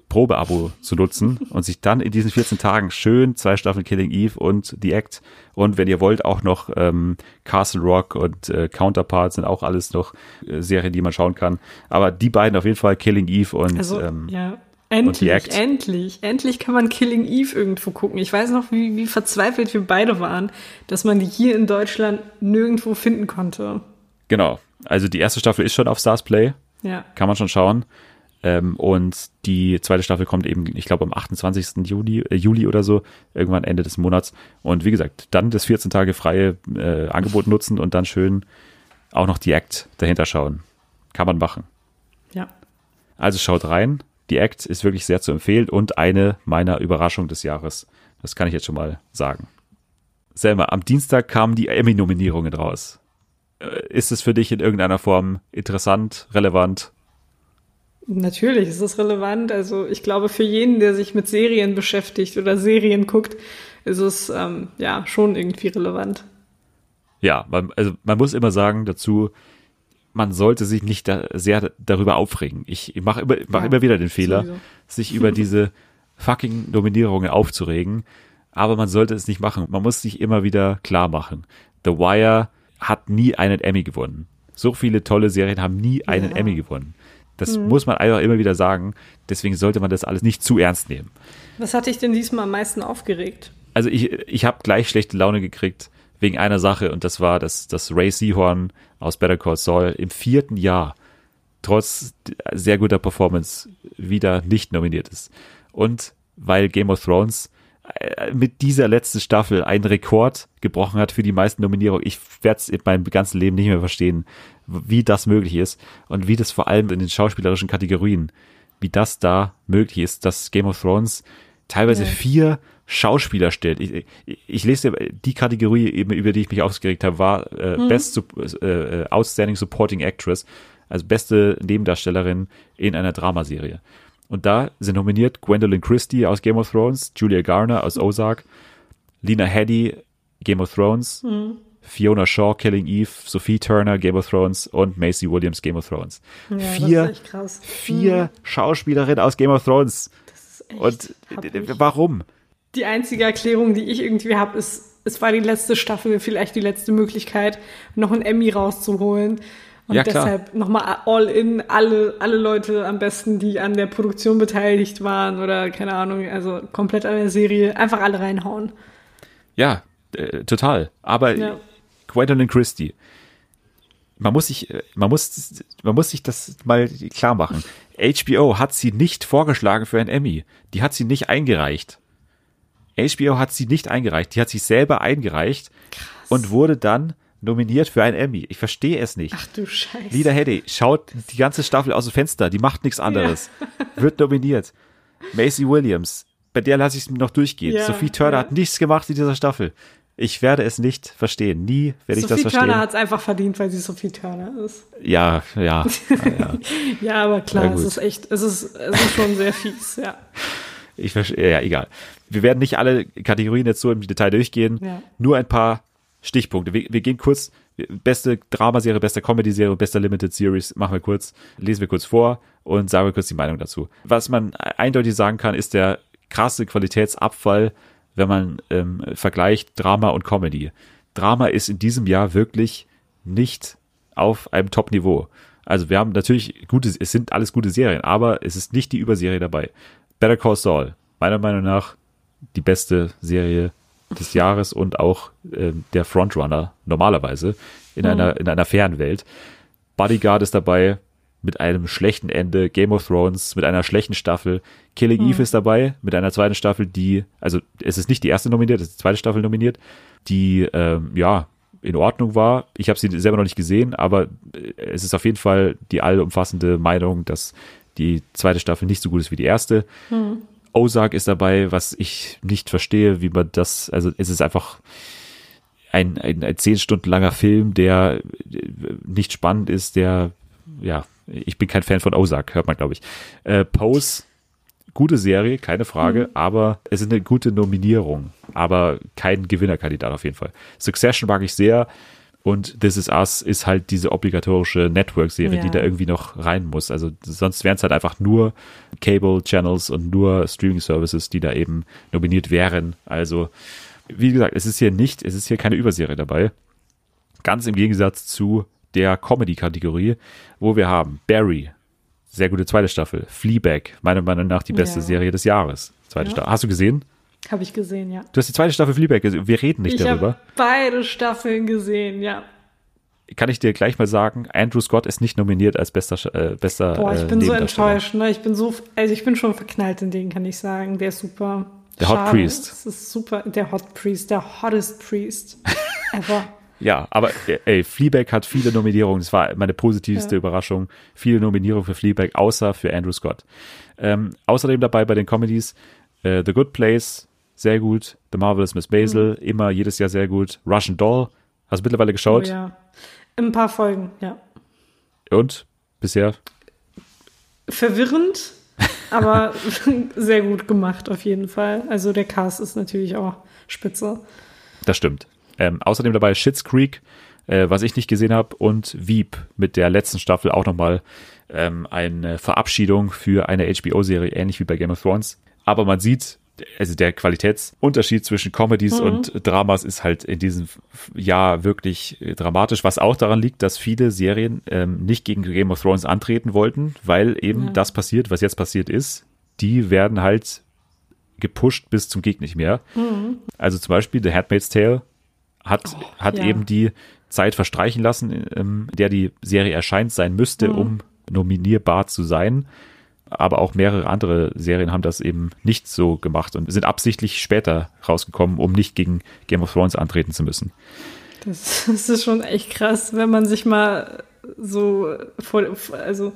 Probeabo zu nutzen und sich dann in diesen 14 Tagen schön zwei Staffeln Killing Eve und The Act und wenn ihr wollt auch noch ähm, Castle Rock und äh, Counterpart sind auch alles noch äh, Serien, die man schauen kann. Aber die beiden auf jeden Fall Killing Eve und Also, ähm, ja. Endlich, endlich, endlich kann man Killing Eve irgendwo gucken. Ich weiß noch, wie, wie verzweifelt wir beide waren, dass man die hier in Deutschland nirgendwo finden konnte. genau. Also die erste Staffel ist schon auf Stars Play. Ja. kann man schon schauen. Ähm, und die zweite Staffel kommt eben, ich glaube, am 28. Juli, äh, Juli oder so, irgendwann Ende des Monats. Und wie gesagt, dann das 14 Tage freie äh, Angebot nutzen und dann schön auch noch die Act dahinter schauen. Kann man machen. Ja. Also schaut rein. Die Act ist wirklich sehr zu empfehlen und eine meiner Überraschungen des Jahres. Das kann ich jetzt schon mal sagen. Selma, am Dienstag kamen die Emmy-Nominierungen raus. Äh, Ist es für dich in irgendeiner Form interessant, relevant? Natürlich ist es relevant. Also ich glaube, für jeden, der sich mit Serien beschäftigt oder Serien guckt, ist es ähm, ja schon irgendwie relevant. Ja, man, also man muss immer sagen dazu, man sollte sich nicht da sehr darüber aufregen. Ich mache immer, mach Ja, immer wieder den Fehler, sowieso. sich über diese fucking Nominierungen aufzuregen. Aber man sollte es nicht machen. Man muss sich immer wieder klar machen. The Wire hat nie einen Emmy gewonnen. So viele tolle Serien haben nie einen Ja. Emmy gewonnen. Das muss man einfach immer wieder sagen. Deswegen sollte man das alles nicht zu ernst nehmen. Was hat dich denn diesmal am meisten aufgeregt? Also ich, ich habe gleich schlechte Laune gekriegt wegen einer Sache und das war, dass, dass Ray Seahorn aus Better Call Saul im vierten Jahr trotz sehr guter Performance wieder nicht nominiert ist. Und weil Game of Thrones äh, mit dieser letzten Staffel einen Rekord gebrochen hat für die meisten Nominierungen. Ich werde es in meinem ganzen Leben nicht mehr verstehen, wie das möglich ist und wie das vor allem in den schauspielerischen Kategorien, wie das da möglich ist, dass Game of Thrones teilweise Ja. vier Schauspieler stellt. Ich, ich, ich lese die Kategorie eben, über die ich mich aufgeregt habe, war äh, Best Sup- äh, äh, Outstanding Supporting Actress, also beste Nebendarstellerin in einer Dramaserie. Und da sind nominiert Gwendolyn Christie aus Game of Thrones, Julia Garner aus Ozark, Lena Headey, Game of Thrones, Fiona Shaw, Killing Eve, Sophie Turner, Game of Thrones und Macy Williams, Game of Thrones. Ja, vier das ist echt vier Schauspielerinnen aus Game of Thrones. echt Und happig. äh, warum? Die einzige Erklärung, die ich irgendwie habe, ist, es war die letzte Staffel, vielleicht die letzte Möglichkeit, noch ein Emmy rauszuholen. Und Ja, deshalb nochmal all in, alle, alle Leute am besten, die an der Produktion beteiligt waren oder keine Ahnung, also komplett an der Serie, einfach alle reinhauen. Ja, äh, total. Aber Ja. Gwendolyn Christie. Man muss sich, äh, man muss, man muss sich das mal klar machen. HBO hat sie nicht vorgeschlagen für ein Emmy. Die hat sie nicht eingereicht. HBO hat sie nicht eingereicht. Die hat sich selber eingereicht und wurde dann nominiert für ein Emmy. Ich verstehe es nicht. Ach du Scheiße. Lida Headey schaut die ganze Staffel aus dem Fenster, die macht nichts anderes. Wird nominiert. Macy Williams, bei der lasse ich es mir noch durchgehen. Ja, Sophie Turner ja. hat nichts gemacht in dieser Staffel. Ich werde es nicht verstehen. Nie werde ich Sophie das Turner verstehen. hat es einfach verdient, weil sie Sophie Turner ist. Ja, ja, ja. Ja, aber klar, es ist echt, es ist, es ist schon sehr fies, ja. Ich verstehe, ja, egal. Wir werden nicht alle Kategorien jetzt so im Detail durchgehen. Ja. Nur ein paar Stichpunkte. Wir, wir gehen kurz, beste Dramaserie, beste Comedy-Serie, beste Limited Series, machen wir kurz, lesen wir kurz vor und sagen wir kurz die Meinung dazu. Was man eindeutig sagen kann, ist der krasse Qualitätsabfall, wenn man ähm, vergleicht Drama und Comedy. Drama ist in diesem Jahr wirklich nicht auf einem Top-Niveau. Also wir haben natürlich gute, es sind alles gute Serien, aber es ist nicht die Überserie dabei. Better Call Saul, meiner Meinung nach die beste Serie des Jahres und auch ähm, der Frontrunner normalerweise in einer in einer fairen Welt. Bodyguard ist dabei mit einem schlechten Ende, Game of Thrones mit einer schlechten Staffel, Killing Eve ist dabei mit einer zweiten Staffel, die also es ist nicht die erste nominiert, es ist die zweite Staffel nominiert, die ähm, ja in Ordnung war. Ich habe sie selber noch nicht gesehen, aber äh, es ist auf jeden Fall die allumfassende Meinung, dass die zweite Staffel nicht so gut ist wie die erste. Ozark ist dabei, was ich nicht verstehe, wie man das, also es ist einfach ein, ein, ein zehn Stunden langer Film, der äh, nicht spannend ist, der, ja, ich bin kein Fan von Ozark, hört man, glaube ich. Äh, Pose, gute Serie, keine Frage, aber es ist eine gute Nominierung, aber kein Gewinnerkandidat auf jeden Fall. Succession mag ich sehr und This Is Us ist halt diese obligatorische Network-Serie, die Ja. da irgendwie noch rein muss. Also sonst wären es halt einfach nur Cable-Channels und nur Streaming-Services, die da eben nominiert wären. Also wie gesagt, es ist hier nicht, es ist hier keine Überserie dabei. Ganz im Gegensatz zu der Comedy-Kategorie, wo wir haben Barry, sehr gute zweite Staffel, Fleabag, meiner Meinung nach die beste Ja. Serie des Jahres. Zweite Ja. Staffel. Hast du gesehen? Habe ich gesehen, ja. Du hast die zweite Staffel Fleabag gesehen. Wir reden nicht ich darüber. habe beide Staffeln gesehen, ja. Kann ich dir gleich mal sagen, Andrew Scott ist nicht nominiert als bester, äh, bester Boah, ich äh, bin so Nebendarsteller. enttäuscht, ne? Ich bin so, also ich bin schon verknallt in den, kann ich sagen. Der ist super. Der Hot Schade. Priest. Das ist super. Der Hot Priest, der hottest Priest ever. Ja, aber äh, ey, Fleabag hat viele Nominierungen. Das war meine positivste Ja. Überraschung. Viele Nominierungen für Fleabag, außer für Andrew Scott. Ähm, außerdem dabei bei den Comedies äh, The Good Place, sehr gut. The Marvelous Miss Maisel, immer jedes Jahr sehr gut. Russian Doll, hast du mittlerweile Oh, geschaut? ja. Ein paar Folgen, ja. Und? Bisher? Verwirrend, aber sehr gut gemacht auf jeden Fall. Also der Cast ist natürlich auch spitze. Das stimmt. Ähm, außerdem dabei Schitt's Creek, äh, was ich nicht gesehen habe, und Veep mit der letzten Staffel auch nochmal ähm, eine Verabschiedung für eine HBO-Serie, ähnlich wie bei Game of Thrones. Aber man sieht, also der Qualitätsunterschied zwischen Comedies und Dramas ist halt in diesem Jahr wirklich äh, dramatisch, was auch daran liegt, dass viele Serien ähm, nicht gegen Game of Thrones antreten wollten, weil eben das passiert, was jetzt passiert ist. Die werden halt gepusht bis zum Geht nicht mehr. Also zum Beispiel The Handmaid's Tale hat, hat ja. eben die Zeit verstreichen lassen, ähm, in der die Serie erscheint sein müsste, um nominierbar zu sein. Aber auch mehrere andere Serien haben das eben nicht so gemacht und sind absichtlich später rausgekommen, um nicht gegen Game of Thrones antreten zu müssen. Das, das ist schon echt krass, wenn man sich mal so vor, also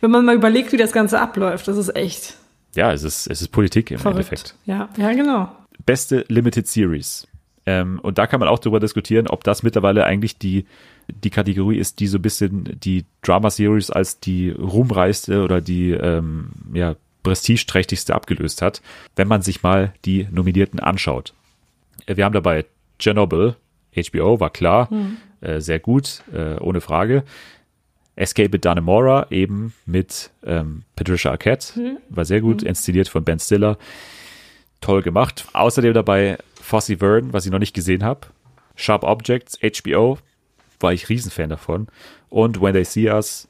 wenn man mal überlegt, wie das Ganze abläuft. Das ist echt Ja, es ist, es ist Politik im verrückt. Endeffekt. Ja, ja, genau. beste Limited Series. Ähm, und da kann man auch darüber diskutieren, ob das mittlerweile eigentlich die, die Kategorie ist, die so ein bisschen die Drama Series als die ruhmreichste oder die ähm, ja, prestigeträchtigste abgelöst hat, wenn man sich mal die Nominierten anschaut. Äh, Wir haben dabei Chernobyl, HBO, war klar, äh, sehr gut, äh, ohne Frage. Escape at Dannemora eben mit ähm, Patricia Arquette, war sehr gut, inszeniert von Ben Stiller. Toll gemacht. Außerdem dabei Fosse Vern, was ich noch nicht gesehen habe. Sharp Objects, HBO, war ich Riesenfan davon. Und When They See Us,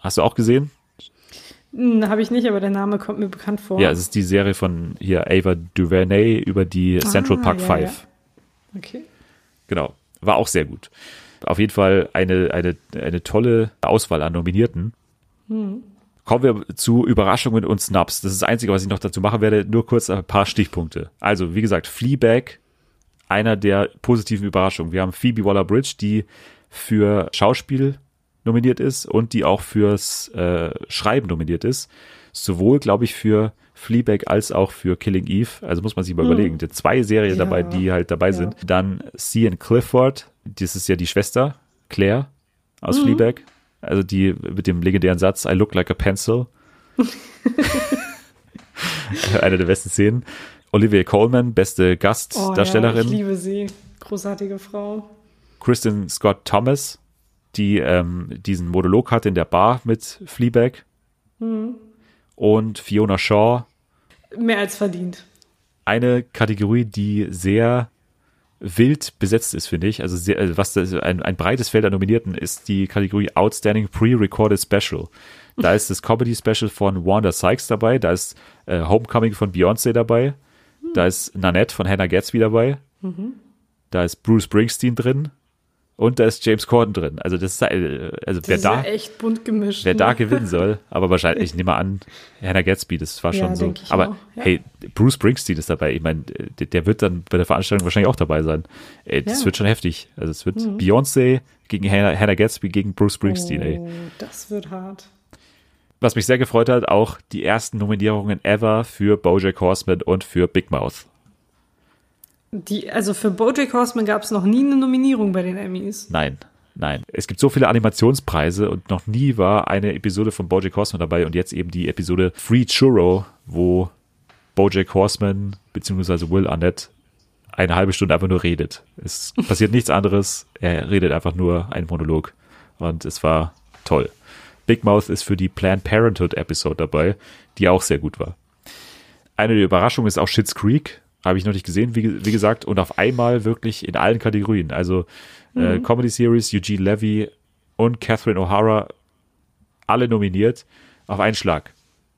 hast du auch gesehen? Hm, Habe ich nicht, aber der Name kommt mir bekannt vor. Ja, es ist die Serie von hier Ava DuVernay über die Central Ah, Park ja, 5. ja. Okay. Genau. War auch sehr gut. Auf jeden Fall eine, eine, eine tolle Auswahl an Nominierten. Kommen wir zu Überraschungen und Snaps. Das ist das Einzige, was ich noch dazu machen werde. Nur kurz ein paar Stichpunkte. Also, wie gesagt, Fleabag, einer der positiven Überraschungen. Wir haben Phoebe Waller-Bridge, die für Schauspiel nominiert ist und die auch fürs äh, Schreiben nominiert ist. Sowohl, glaube ich, für Fleabag als auch für Killing Eve. Also muss man sich mal überlegen. Die zwei Serien Ja. dabei, die halt dabei Ja. sind. Dann Cian Clifford, das ist ja die Schwester, Claire aus Fleabag. Also die mit dem legendären Satz, I look like a pencil. Eine der besten Szenen. Olivia Coleman, beste Oh, ja, Gastdarstellerin. ich liebe sie. Großartige Frau. Kristen Scott Thomas, die ähm, diesen Monolog hatte in der Bar mit Fleabag. Und Fiona Shaw, Mehr als verdient. eine Kategorie, die sehr wild besetzt ist, finde ich. Also sehr, also was das, ein, ein breites Feld an Nominierten ist die Kategorie Outstanding Pre-Recorded Special. Da ist das Comedy Special von Wanda Sykes dabei, da ist äh, Homecoming von Beyoncé dabei, da ist Nanette von Hannah Gatsby dabei, da ist Bruce Springsteen drin und da ist James Corden drin. Also das ist, äh, also Das wer ist da ja echt bunt gemischt. wer ne? da gewinnen soll, aber wahrscheinlich, ich nehme mal an, Hannah Gatsby, das war Ja, schon so. denke ich Aber auch, ja. hey, Bruce Springsteen ist dabei. Ich meine, der, der wird dann bei der Veranstaltung wahrscheinlich auch dabei sein. Ey, das Ja. Mhm. wird schon heftig. Also es wird Beyoncé gegen Hannah, Hannah Gatsby gegen Bruce Springsteen, ey. Oh, das wird hart. Was mich sehr gefreut hat, auch die ersten Nominierungen ever für Bojack Horseman und für Big Mouth. Die, also für Bojack Horseman gab es noch nie eine Nominierung bei den Emmys. Nein, nein. Es gibt so viele Animationspreise und noch nie war eine Episode von Bojack Horseman dabei und jetzt eben die Episode Free Churro, wo Bojack Horseman bzw. Will Arnett eine halbe Stunde einfach nur redet. Es passiert nichts anderes. Er redet einfach nur einen Monolog und es war toll. Big Mouth ist für die Planned Parenthood Episode dabei, die auch sehr gut war. Eine der Überraschungen ist auch Schitt's Creek. Habe ich noch nicht gesehen, wie, wie gesagt. Und auf einmal wirklich in allen Kategorien. Also äh, Comedy Series, Eugene Levy und Catherine O'Hara alle nominiert auf einen Schlag.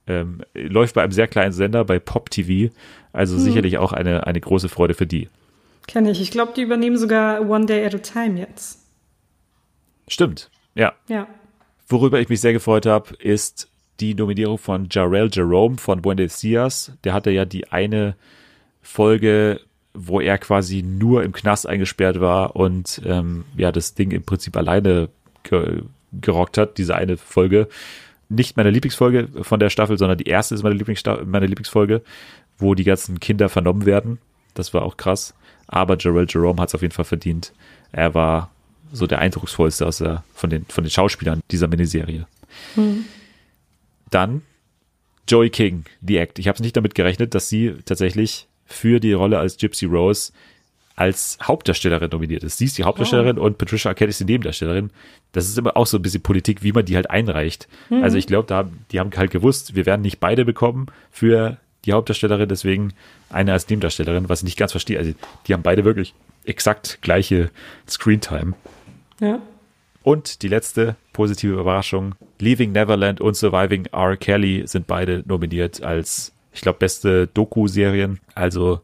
Ähm, läuft bei einem sehr kleinen Sender, bei Pop TV. Also sicherlich auch eine, eine große Freude für die. Kenne ich. Ich glaube, die übernehmen sogar One Day at a Time jetzt. Stimmt, ja. Ja. Worüber ich mich sehr gefreut habe, ist die Nominierung von Jarrell Jerome von Buenos Dias. Der hatte ja die eine Folge, wo er quasi nur im Knast eingesperrt war und ähm, ja das Ding im Prinzip alleine ge gerockt hat, diese eine Folge. Nicht meine Lieblingsfolge von der Staffel, sondern die erste ist meine, Lieblingssta meine Lieblingsfolge, wo die ganzen Kinder vernommen werden. Das war auch krass. Aber Jarrell Jerome hat es auf jeden Fall verdient. Er war so der eindrucksvollste aus der, von, den, von den Schauspielern dieser Miniserie. Dann Joey King, The Act. Ich habe nicht damit gerechnet, dass sie tatsächlich für die Rolle als Gypsy Rose als Hauptdarstellerin nominiert ist. Sie ist die Hauptdarstellerin und Patricia Arquette ist die Nebendarstellerin. Das ist immer auch so ein bisschen Politik, wie man die halt einreicht. Also ich glaube, da, die haben halt gewusst, wir werden nicht beide bekommen für die Hauptdarstellerin, deswegen eine als Nebendarstellerin, was ich nicht ganz verstehe. Also die haben beide wirklich exakt gleiche Screentime. Ja. Und die letzte positive Überraschung, Leaving Neverland und Surviving R. Kelly sind beide nominiert als, ich glaube, beste Doku-Serien. Also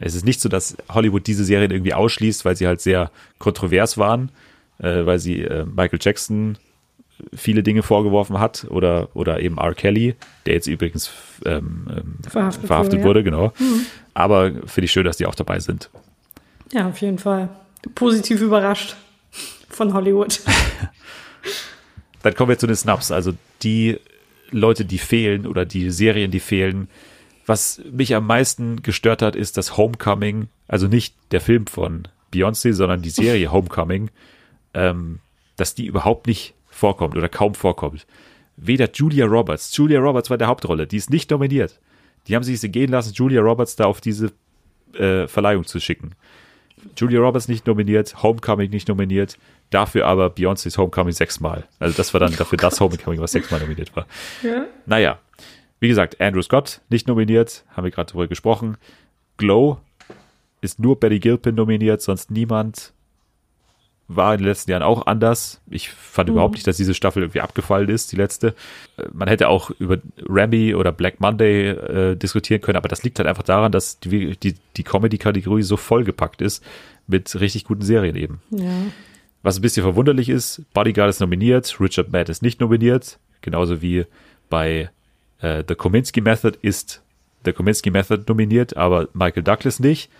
es ist nicht so, dass Hollywood diese Serien irgendwie ausschließt, weil sie halt sehr kontrovers waren, äh, weil sie äh, Michael Jackson viele Dinge vorgeworfen hat oder, oder eben R. Kelly, der jetzt übrigens ähm, ähm, Verhaftet verhaftet, wurde, wurde, genau. Aber finde ich schön, dass die auch dabei sind. Ja, auf jeden Fall. Positiv überrascht von Hollywood. Dann kommen wir zu den Snaps, also die Leute, die fehlen oder die Serien, die fehlen. Was mich am meisten gestört hat, ist das Homecoming, also nicht der Film von Beyoncé, sondern die Serie Homecoming, ähm, dass die überhaupt nicht vorkommt oder kaum vorkommt. weder Julia Roberts, Julia Roberts war der Hauptrolle, die ist nicht nominiert. Die haben sich gehen lassen, Julia Roberts da auf diese äh, Verleihung zu schicken. Julia Roberts nicht nominiert, Homecoming nicht nominiert, dafür aber Beyoncé's Homecoming sechsmal. Also das war dann dafür das Homecoming, was sechsmal nominiert war. Ja. Naja, wie gesagt, Andrew Scott nicht nominiert, haben wir gerade darüber gesprochen. Glow ist nur Betty Gilpin nominiert, sonst niemand. War in den letzten Jahren auch anders. Ich fand überhaupt nicht, dass diese Staffel irgendwie abgefallen ist, die letzte. Äh, Man hätte auch über Remy oder Black Monday äh, diskutieren können, aber das liegt halt einfach daran, dass die, die, die Comedy-Kategorie so vollgepackt ist mit richtig guten Serien eben. Ja. Was ein bisschen verwunderlich ist, Bodyguard ist nominiert, Richard Matt ist nicht nominiert, genauso wie bei äh, The Kominsky Method ist The Kominsky Method nominiert, aber Michael Douglas nicht.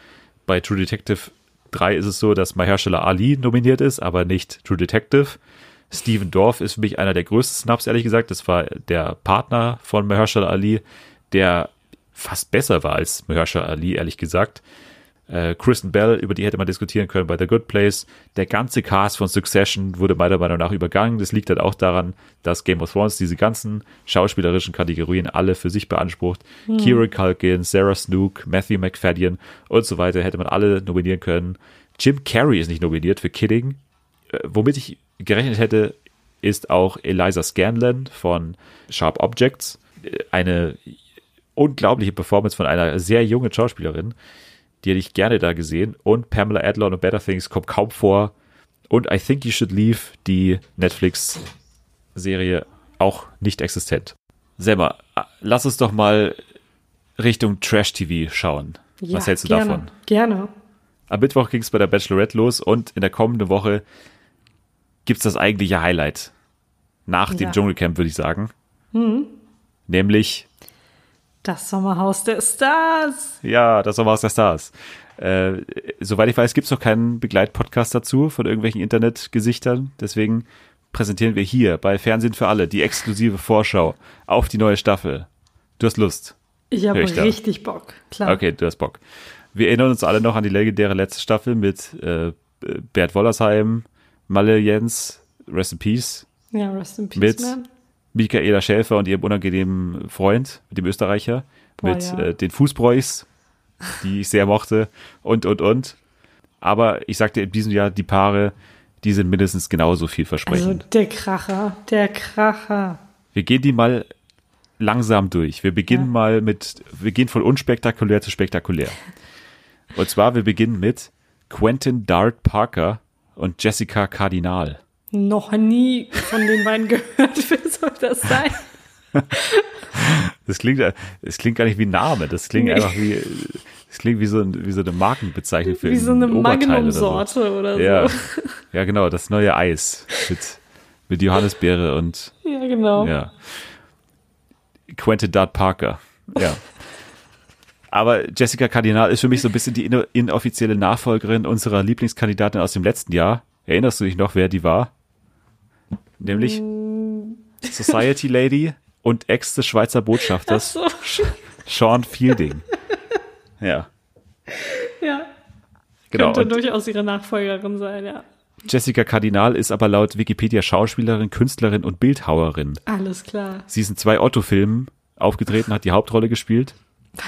Bei True Detective 3 ist es so, dass Mahershala Ali nominiert ist, aber nicht True Detective. Steven Dorff ist für mich einer der größten Snaps, ehrlich gesagt. Das war der Partner von Mahershala Ali, der fast besser war als Mahershala Ali, ehrlich gesagt. Äh, Kristen Bell, über die hätte man diskutieren können bei The Good Place. Der ganze Cast von Succession wurde meiner Meinung nach übergangen. Das liegt halt auch daran, dass Game of Thrones diese ganzen schauspielerischen Kategorien alle für sich beansprucht. Kieran Culkin, Sarah Snook, Matthew McFadden und so weiter hätte man alle nominieren können. Jim Carrey ist nicht nominiert für Kidding. Äh, womit ich gerechnet hätte, ist auch Eliza Scanlon von Sharp Objects. Äh, Eine unglaubliche Performance von einer sehr jungen Schauspielerin. Die hätte ich gerne da gesehen. Und Pamela Adlon und Better Things kommt kaum vor. Und I Think You Should Leave, die Netflix-Serie, auch nicht existent. Selma, lass uns doch mal Richtung Trash-TV schauen. Ja, Was hältst du gerne, davon? Gerne. Am Mittwoch ging es bei der Bachelorette los und in der kommenden Woche gibt's das eigentliche Highlight. Nach dem Ja. Dschungelcamp, würde ich sagen. Nämlich, Das Sommerhaus der Stars. ja, das Sommerhaus der Stars. Äh, soweit ich weiß, gibt's noch keinen Begleitpodcast dazu von irgendwelchen Internetgesichtern. Deswegen präsentieren wir hier bei Fernsehen für alle die exklusive Vorschau auf die neue Staffel. Du hast Lust. Ich habe da. richtig Bock. Klar. Okay, du hast Bock. Wir erinnern uns alle noch an die legendäre letzte Staffel mit äh, Bert Wollersheim, Malle Jens, Rest in Peace, Ja, rest in peace, Mit- man. Michaela Schäfer und ihrem unangenehmen Freund, mit dem Österreicher, Boah, mit ja. äh, den Fußbräuchs, die ich sehr mochte und, und, und. Aber ich sagte in diesem Jahr, die Paare, die sind mindestens genauso Also vielversprechend. der Kracher, der Kracher. Wir gehen die mal langsam durch. Wir beginnen Ja. mal mit, wir gehen von unspektakulär zu spektakulär. Und zwar, wir beginnen mit Quentin Dart Parker und Jessica Cardinal. Noch nie von den beiden gehört. Wer soll das sein? Das klingt, das klingt gar nicht wie ein Name. Das klingt Nee. einfach wie, das klingt wie so, ein, wie so eine Markenbezeichnung für Wie so eine ein Oberteil oder so. Magnum-Sorte oder, Ja, so. ja, genau, das neue Eis mit, mit Johannisbeere und Ja, genau. Ja. Quentin Dart Parker. Ja. Aber Jessica Cardinal ist für mich so ein bisschen die inoffizielle Nachfolgerin unserer Lieblingskandidatin aus dem letzten Jahr. Erinnerst du dich noch, wer die war? Nämlich Society Lady und Ex des Schweizer Botschafters So, Sean Fielding. Ja, ja. genau. Könnte Und durchaus ihre Nachfolgerin sein, ja. Jessica Cardinal ist aber laut Wikipedia Schauspielerin, Künstlerin und Bildhauerin. Alles klar. Sie ist in zwei Otto-Filmen aufgetreten, hat die Hauptrolle gespielt.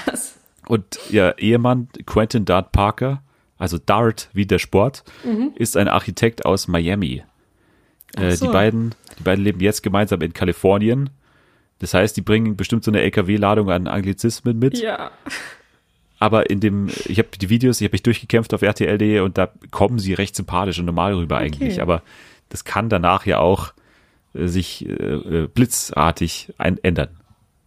Was? Und ihr Ehemann Quentin Dart Parker, also Dart wie der Sport, ist ein Architekt aus Miami. Äh, so. Die beiden, die beiden leben jetzt gemeinsam in Kalifornien. Das heißt, die bringen bestimmt so eine LKW-Ladung an Anglizismen mit. Ja. Aber in dem, ich habe die Videos, ich habe mich durchgekämpft auf RTL.de und da kommen sie recht sympathisch und normal rüber eigentlich. Aber das kann danach ja auch äh, sich äh, äh, blitzartig ein ändern.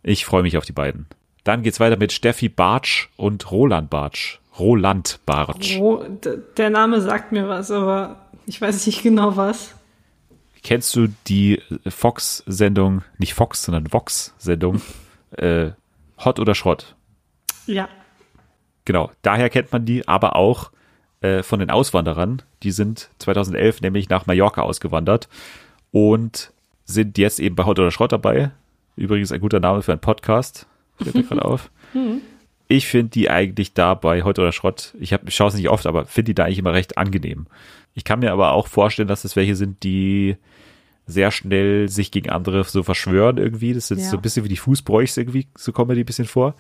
Ich freue mich auf die beiden. Dann geht's weiter mit Steffi Bartsch und Roland Bartsch. Roland Bartsch. Oh, der Name sagt mir was, aber ich weiß nicht genau was. Kennst du die Fox-Sendung, nicht Fox, sondern Vox-Sendung, äh, Hot oder Schrott? Ja. Genau, daher kennt man die, aber auch äh, von den Auswanderern. Die sind 2011 nämlich nach Mallorca ausgewandert und sind jetzt eben bei Hot oder Schrott dabei. Übrigens ein guter Name für einen Podcast. Fällt mir gerade auf. Ich finde die eigentlich da bei Hot oder Schrott, ich, hab- ich schaue es nicht oft, aber finde die da eigentlich immer recht angenehm. Ich kann mir aber auch vorstellen, dass das welche sind, die sehr schnell sich gegen andere so verschwören irgendwie. Das ist Ja. so ein bisschen wie die Fußbräuchs irgendwie, so kommen mir die ein bisschen vor.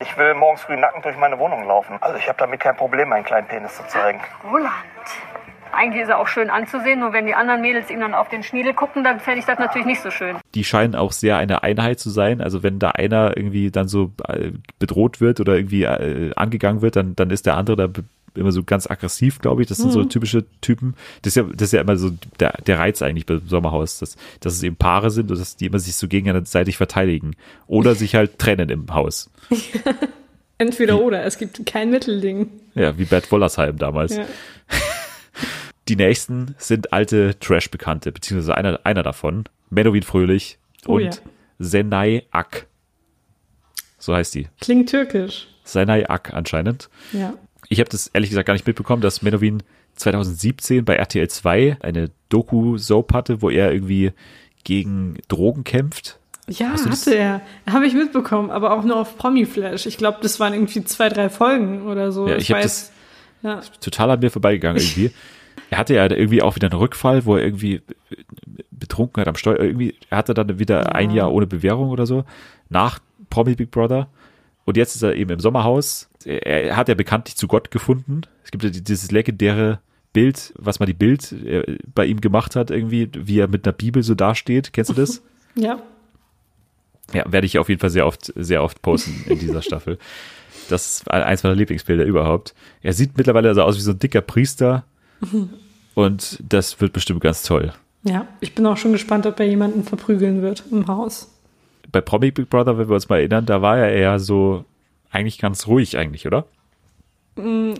Ich will morgens früh nackend durch meine Wohnung laufen. Also ich habe damit kein Problem, meinen kleinen Penis zu zeigen. Roland. Eigentlich ist er auch schön anzusehen, nur wenn die anderen Mädels ihm dann auf den Schniedel gucken, dann fände ich das natürlich nicht so schön. Die scheinen auch sehr eine Einheit zu sein. Also wenn da einer irgendwie dann so äh, bedroht wird oder irgendwie äh, angegangen wird, dann, dann ist der andere da immer so ganz aggressiv, glaube ich. Das sind so typische Typen. Das ist ja, das ist ja immer so der, der Reiz eigentlich beim Sommerhaus, dass, dass es eben Paare sind und dass die immer sich so gegenseitig verteidigen. Oder sich halt trennen im Haus. Entweder oder, es gibt kein Mittelding. Ja, wie Bert Wollersheim damals. Ja. Die nächsten sind alte Trash-Bekannte, beziehungsweise einer, einer davon, Menowin Fröhlich Oh und ja. Senay Ak. So heißt die. Klingt türkisch. Senay Ak anscheinend. Ja. Ich habe das ehrlich gesagt gar nicht mitbekommen, dass Menowin 2017 bei RTL 2 eine Doku-Soap hatte, wo er irgendwie gegen Drogen kämpft. Ja, das- hatte er. Habe ich mitbekommen, aber auch nur auf Promi-Flash. Ich glaube, das waren irgendwie zwei, drei Folgen oder so. Ja, ich hab weiß- Ja. Total an mir vorbeigegangen irgendwie. er hatte ja irgendwie auch wieder einen Rückfall, wo er irgendwie betrunken hat am Steuer. Irgendwie, er hatte dann wieder ein Jahr ohne Bewährung oder so, nach Promi Big Brother. Und jetzt ist er eben im Sommerhaus. Er, hat ja bekanntlich zu Gott gefunden. Es gibt ja die- dieses legendäre Bild, was mal die Bild äh, bei ihm gemacht hat, irgendwie, wie er mit einer Bibel so dasteht. Kennst du das? Ja. Ja, werde ich auf jeden Fall sehr oft, sehr oft posten in dieser Staffel. Das ist eins meiner Lieblingsbilder überhaupt. Er sieht mittlerweile so aus wie so ein dicker Priester. Und das wird bestimmt ganz toll. Ja. Ich bin auch schon gespannt, ob er jemanden verprügeln wird im Haus. Bei Promi Big Brother, wenn wir uns mal erinnern, da war er eher so eigentlich ganz ruhig eigentlich, oder?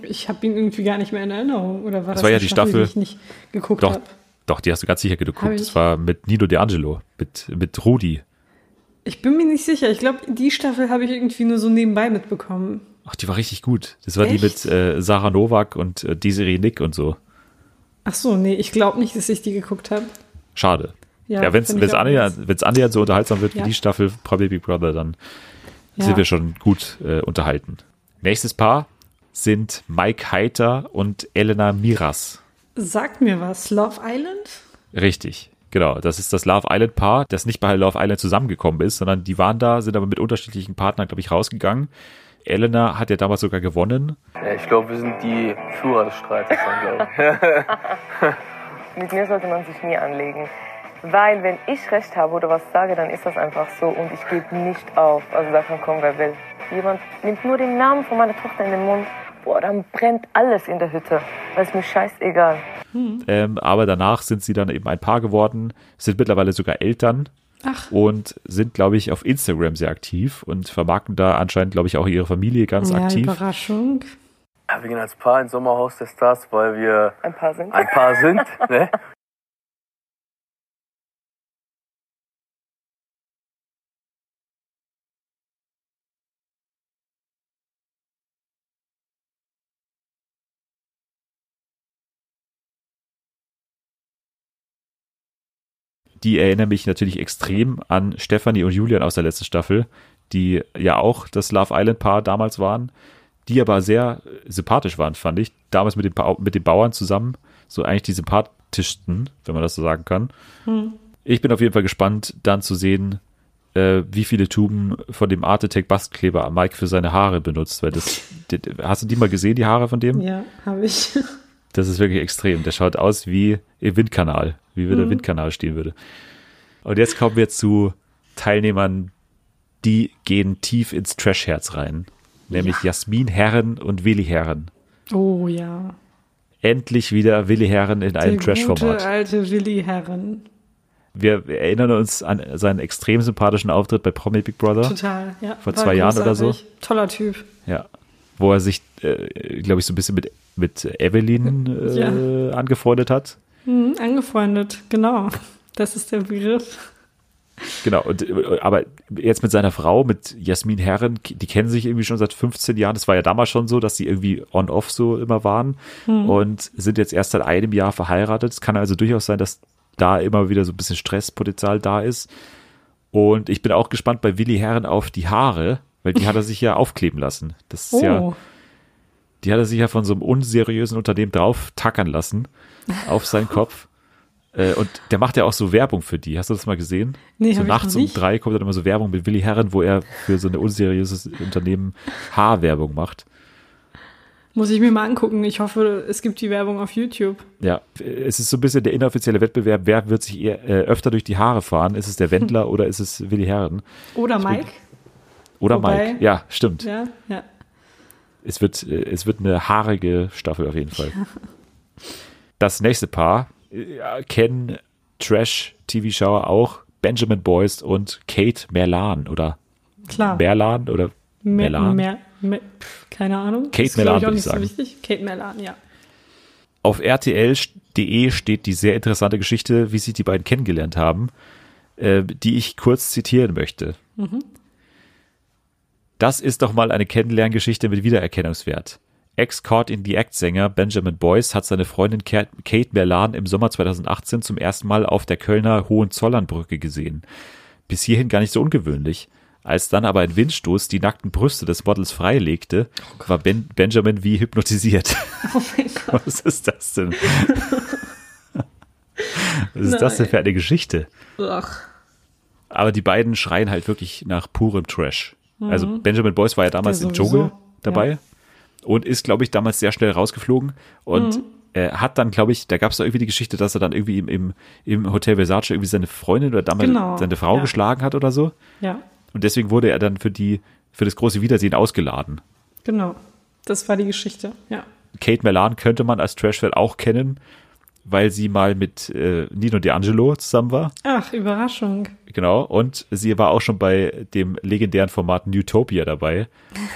Ich habe ihn irgendwie gar nicht mehr in Erinnerung. Oder war das, war ja die Staffel- die ich nicht geguckt Doch, habe? doch, die hast du ganz sicher geguckt. Das war mit Nino De Angelo, mit, mit Rudi. Ich bin mir nicht sicher. Ich glaube, die Staffel habe ich irgendwie nur so nebenbei mitbekommen. Ach, die war richtig gut. Das war die Echt? mit äh, Sarah Novak und äh, Desiree Nick und so. Ach so, nee, ich glaube nicht, dass ich die geguckt habe. Schade. Ja, wenn es annähernd, annähernd so unterhaltsam wird wie Ja. die Staffel Promi Big Brother, dann Ja. sind wir schon gut äh, unterhalten. Nächstes Paar sind Mike Heiter und Elena Miras. Sagt mir was. Love Island? Richtig, genau. Das ist das Love Island Paar, das nicht bei Love Island zusammengekommen ist, sondern die waren da, sind aber mit unterschiedlichen Partnern, glaube ich, rausgegangen. Elena hat ja damals sogar gewonnen. Ja, ich glaube, wir sind die Führer des Streites glaube ich. Mit mir sollte man sich nie anlegen. Weil wenn ich recht habe oder was sage, dann ist das einfach so und ich gebe nicht auf. Also da kann kommen, wer will. Jemand nimmt nur den Namen von meiner Tochter in den Mund. Boah, dann brennt alles in der Hütte. Das ist mir scheißegal. Ähm, aber danach sind sie dann eben ein Paar geworden, sind mittlerweile sogar Eltern Ach, und sind, glaube ich, auf Instagram sehr aktiv und vermarkten da anscheinend, glaube ich, auch ihre Familie ganz ja, aktiv. Überraschung. Ja, wir gehen als Paar ins Sommerhaus der Stars, weil wir Ein paar sind. ein Paar sind. Ne? Die erinnern mich natürlich extrem an Stefanie und Julian aus der letzten Staffel, die ja auch das Love Island Paar damals waren, die aber sehr sympathisch waren, fand ich. Damals mit den, mit den Bauern zusammen, so eigentlich die sympathischsten, wenn man das so sagen kann. Ich bin auf jeden Fall gespannt, dann zu sehen, äh, wie viele Tuben von dem Art Attack Bastkleber Mike für seine Haare benutzt, weil das, hast du die mal gesehen, die Haare von dem? Ja, habe ich. Das ist wirklich extrem. Der schaut aus wie im Windkanal, wie wenn der Windkanal stehen würde. Und jetzt kommen wir zu Teilnehmern, die gehen tief ins Trash-Herz rein. Nämlich Jasmin Herren und Willi Herren. Oh ja. Endlich wieder Willi Herren in einem Der gute Trash-Format. alte Willi Herren. Wir erinnern uns an seinen extrem sympathischen Auftritt bei Promi Big Brother. Total, ja. Vor war zwei Jahren oder so. großartig. Toller Typ. Ja. Wo er sich, äh, glaube ich, so ein bisschen mit, mit Evelyn äh, angefreundet hat. Mhm, angefreundet, genau. Das ist der Begriff. Genau, und, äh, aber jetzt mit seiner Frau, mit Jasmin Herren, die kennen sich irgendwie schon seit 15 Jahren. Das war ja damals schon so, dass sie irgendwie on-off so immer waren und sind jetzt erst seit einem Jahr verheiratet. Es kann also durchaus sein, dass da immer wieder so ein bisschen Stresspotenzial da ist. Und ich bin auch gespannt bei Willi Herren auf die Haare, weil die hat er sich ja aufkleben lassen. Das ist ja, Oh, die hat er sich ja von so einem unseriösen Unternehmen drauf tackern lassen auf seinen Kopf. Äh, und der macht ja auch so Werbung für die. Hast du das mal gesehen? Nee, so nachts um drei kommt dann immer so Werbung mit Willi Herren, wo er für so ein unseriöses Unternehmen Haarwerbung macht. Muss ich mir mal angucken. Ich hoffe, es gibt die Werbung auf YouTube. Ja, es ist so ein bisschen der inoffizielle Wettbewerb. Wer wird sich eher, äh, öfter durch die Haare fahren? Ist es der Wendler oder ist es Willi Herren? Oder Mike. Oder Wobei- Mike? Ja, stimmt. Ja, ja. Es wird, äh, es wird eine haarige Staffel auf jeden Fall. Das nächste Paar äh, kennen Trash-TV-Schauer auch Benjamin Boyce und Kate Merlan oder Klar. Merlan oder Mer- Merlan. Mer- Mer- keine Ahnung. Kate Merlan, ich, auch würd nicht ich sagen. so. Kate Merlan, ja. Auf rtl.de steht die sehr interessante Geschichte, wie sich die beiden kennengelernt haben, äh, die ich kurz zitieren möchte. Das ist doch mal eine Kennenlerngeschichte mit Wiedererkennungswert. Ex-Caught in the Act-Sänger Benjamin Boyce hat seine Freundin Ka- Kate Merlan im Sommer 2018 zum ersten Mal auf der Kölner Hohenzollernbrücke gesehen. Bis hierhin gar nicht so ungewöhnlich. Als dann aber ein Windstoß die nackten Brüste des Models freilegte, war ben Benjamin wie hypnotisiert. Oh mein Gott. Was ist das denn? Was ist das denn Nein. für eine Geschichte? Ach. Aber die beiden schreien halt wirklich nach purem Trash. Also Benjamin Boyce war ja damals im Dschungel dabei und ist, glaube ich, damals sehr schnell rausgeflogen und er hat dann, glaube ich, da gab es irgendwie die Geschichte, dass er dann irgendwie im, im, im Hotel Versace irgendwie seine Freundin oder damals Genau, seine Frau ja. geschlagen hat oder so. Ja, Und deswegen wurde er dann für die, für das große Wiedersehen ausgeladen. genau. Das war die Geschichte, ja. Kate Melan könnte man als Trash-Fan auch kennen, weil sie mal mit äh, Nino D'Angelo zusammen war. Ach, Überraschung. Genau. Und sie war auch schon bei dem legendären Format Newtopia dabei.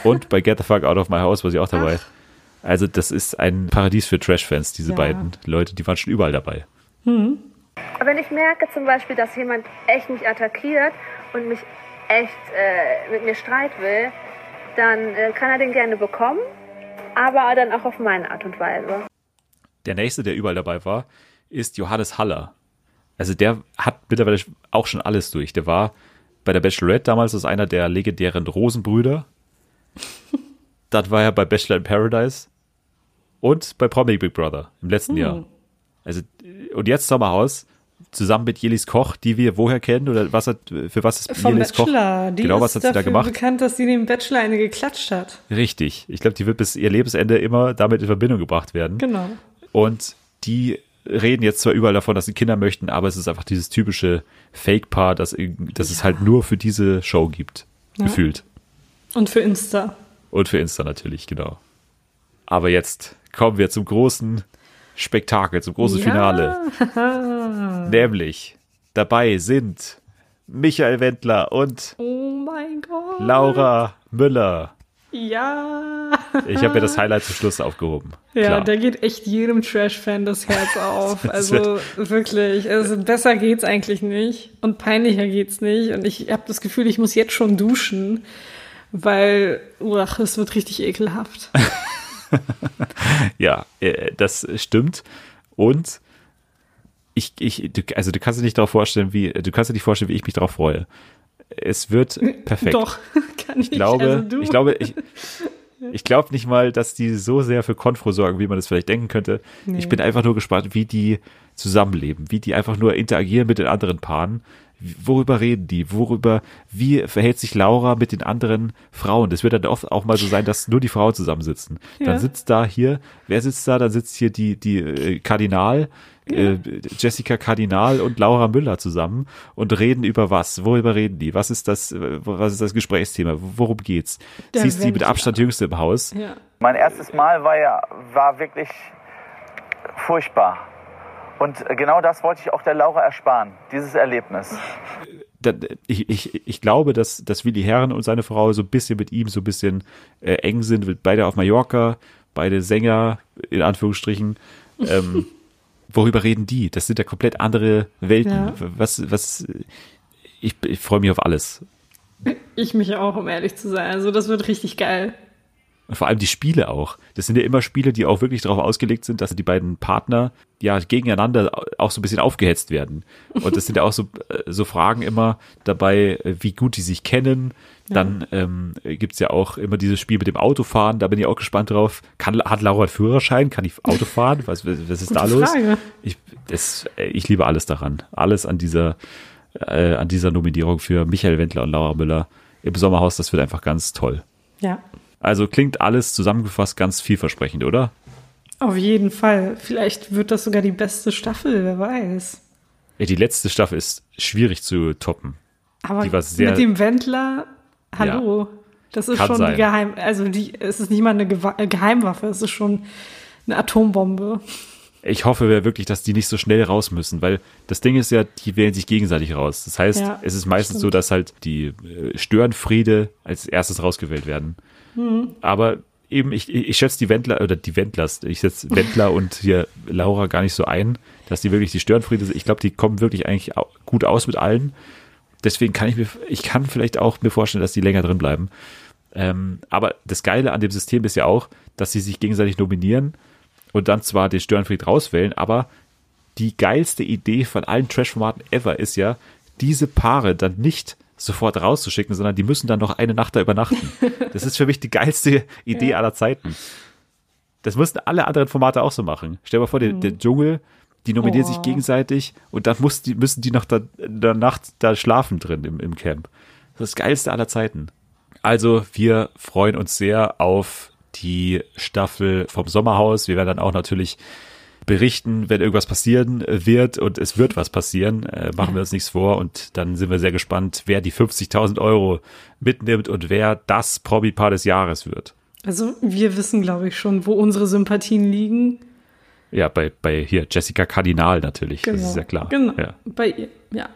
Und bei Get the Fuck Out of My House war sie auch dabei. Also das ist ein Paradies für Trash-Fans, diese Ja. beiden Leute, die waren schon überall dabei. Aber wenn ich merke zum Beispiel, dass jemand echt mich attackiert und mich echt äh, mit mir Streit will, dann äh, kann er den gerne bekommen, aber dann auch auf meine Art und Weise. Der nächste, der überall dabei war, ist Johannes Haller. Also der hat mittlerweile auch schon alles durch. Der war bei der Bachelorette damals als einer der legendären Rosenbrüder. Dann war er bei Bachelor in Paradise und bei Promi Big Brother im letzten Jahr. Also und jetzt Sommerhaus zusammen mit Jelis Koch, die wir woher kennen oder was hat für was ist Vom Jelis Koch? Bachelor. Die genau, was hat sie da gemacht? bekannt, dass sie dem Bachelor eine geklatscht hat. Richtig. Ich glaube, die wird bis ihr Lebensende immer damit in Verbindung gebracht werden. Genau. Und die reden jetzt zwar überall davon, dass sie Kinder möchten, aber es ist einfach dieses typische Fake-Paar, das, irg- das es halt nur für diese Show gibt. Gefühlt. Und für Insta. Und für Insta natürlich, genau. Aber jetzt kommen wir zum großen Spektakel, zum großen Ja. Finale. Nämlich dabei sind Michael Wendler und Oh mein Gott. Laura Müller. Ja. Ich habe mir das Highlight zum Schluss aufgehoben. Ja, Klar. da geht echt jedem Trash-Fan das Herz auf. Also wirklich, also besser geht's eigentlich nicht und peinlicher geht's nicht. Und ich habe das Gefühl, ich muss jetzt schon duschen, weil, ach, es wird richtig ekelhaft. Ja, äh, das stimmt. Und ich, ich, also du kannst dir nicht darauf vorstellen, wie, du kannst dir nicht vorstellen, wie ich mich darauf freue. Es wird perfekt. Doch, kann ich. Ich glaube, also ich glaube, ich, ich glaube nicht mal, dass die so sehr für Konfro sorgen, wie man das vielleicht denken könnte. Nee. Ich bin einfach nur gespannt, wie die zusammenleben, wie die einfach nur interagieren mit den anderen Paaren. Worüber reden die? Worüber, wie verhält sich Laura mit den anderen Frauen? Das wird dann oft auch mal so sein, dass nur die Frauen zusammensitzen. Ja. Dann sitzt da hier, wer sitzt da? Dann sitzt hier die, die äh, Kardinal, äh, Jessica Kardinal und Laura Müller zusammen und reden über was? Worüber reden die? Was ist das, was ist das Gesprächsthema? Worum geht's? Der Sie ist die mit. Abstand jüngste im Haus. ja. Mein erstes Mal war ja war wirklich furchtbar. Und genau das wollte ich auch der Laura ersparen, dieses Erlebnis. Ich, ich, ich glaube, dass, dass Willi Herren und seine Frau so ein bisschen mit ihm so ein bisschen äh, eng sind, beide auf Mallorca, beide Sänger, in Anführungsstrichen. Ähm, worüber reden die? Das sind ja komplett andere Welten. Ja. Was, was, ich, ich freue mich auf alles. Ich mich auch, um ehrlich zu sein. Also das wird richtig geil. Und vor allem die Spiele auch. Das sind ja immer Spiele, die auch wirklich darauf ausgelegt sind, dass die beiden Partner ja gegeneinander auch so ein bisschen aufgehetzt werden. Und das sind ja auch so, äh, so Fragen immer dabei, äh, wie gut die sich kennen. Dann ähm, gibt's ja auch immer dieses Spiel mit dem Autofahren, da bin ich auch gespannt drauf. Kann, hat Laura einen Führerschein? Kann ich Auto fahren? Was, was ist Gute da los? Frage. Ich, das, äh, ich liebe alles daran. Alles an dieser, äh, an dieser Nominierung für Michael Wendler und Laura Müller im Sommerhaus, das wird einfach ganz toll. Ja, Also klingt alles zusammengefasst ganz vielversprechend, oder? auf jeden Fall. Vielleicht wird das sogar die beste Staffel, wer weiß. Ja, die letzte Staffel ist schwierig zu toppen. Aber sehr- mit dem Wendler, hallo, das ist schon sein. die Geheim, also die, es ist nicht mal eine äh, Geheimwaffe, es ist schon eine Atombombe. Ich hoffe ja wirklich, dass die nicht so schnell raus müssen, weil das Ding ist ja, die wählen sich gegenseitig raus. Das heißt, Ja, es ist meistens so, stimmt. dass halt die äh, Störenfriede als erstes rausgewählt werden. Mhm. Aber eben, ich, ich schätze die Wendler, oder die Wendlers, ich setze Wendler und hier Laura gar nicht so ein, dass die wirklich die Störenfriede sind. Ich glaube, die kommen wirklich eigentlich gut aus mit allen. Deswegen kann ich mir, ich kann vielleicht auch mir vorstellen, dass die länger drin bleiben. Ähm, aber das Geile an dem System ist ja auch, dass sie sich gegenseitig nominieren und dann zwar den Störenfried rauswählen, aber die geilste Idee von allen Trash-Formaten ever ist ja, diese Paare dann nicht sofort rauszuschicken, sondern die müssen dann noch eine Nacht da übernachten. Das ist für mich die geilste Idee aller Zeiten. Das müssten alle anderen Formate auch so machen. Stell dir mal vor, der, der Dschungel, die nominieren sich Oh. gegenseitig und dann muss die, müssen die noch da, in der Nacht da schlafen drin im, im Camp. Das ist das geilste aller Zeiten. Also, wir freuen uns sehr auf die Staffel vom Sommerhaus. Wir werden dann auch natürlich berichten, wenn irgendwas passieren wird und es wird was passieren. Äh, machen wir uns nichts vor und dann sind wir sehr gespannt, wer die 50.000 Euro mitnimmt und wer das Promi-Paar des Jahres wird. Also wir wissen, glaube ich, schon, wo unsere Sympathien liegen. Ja, bei, bei hier Jessica Kardinal natürlich, das ist ja klar. Genau. Ja. Bei ihr, ja.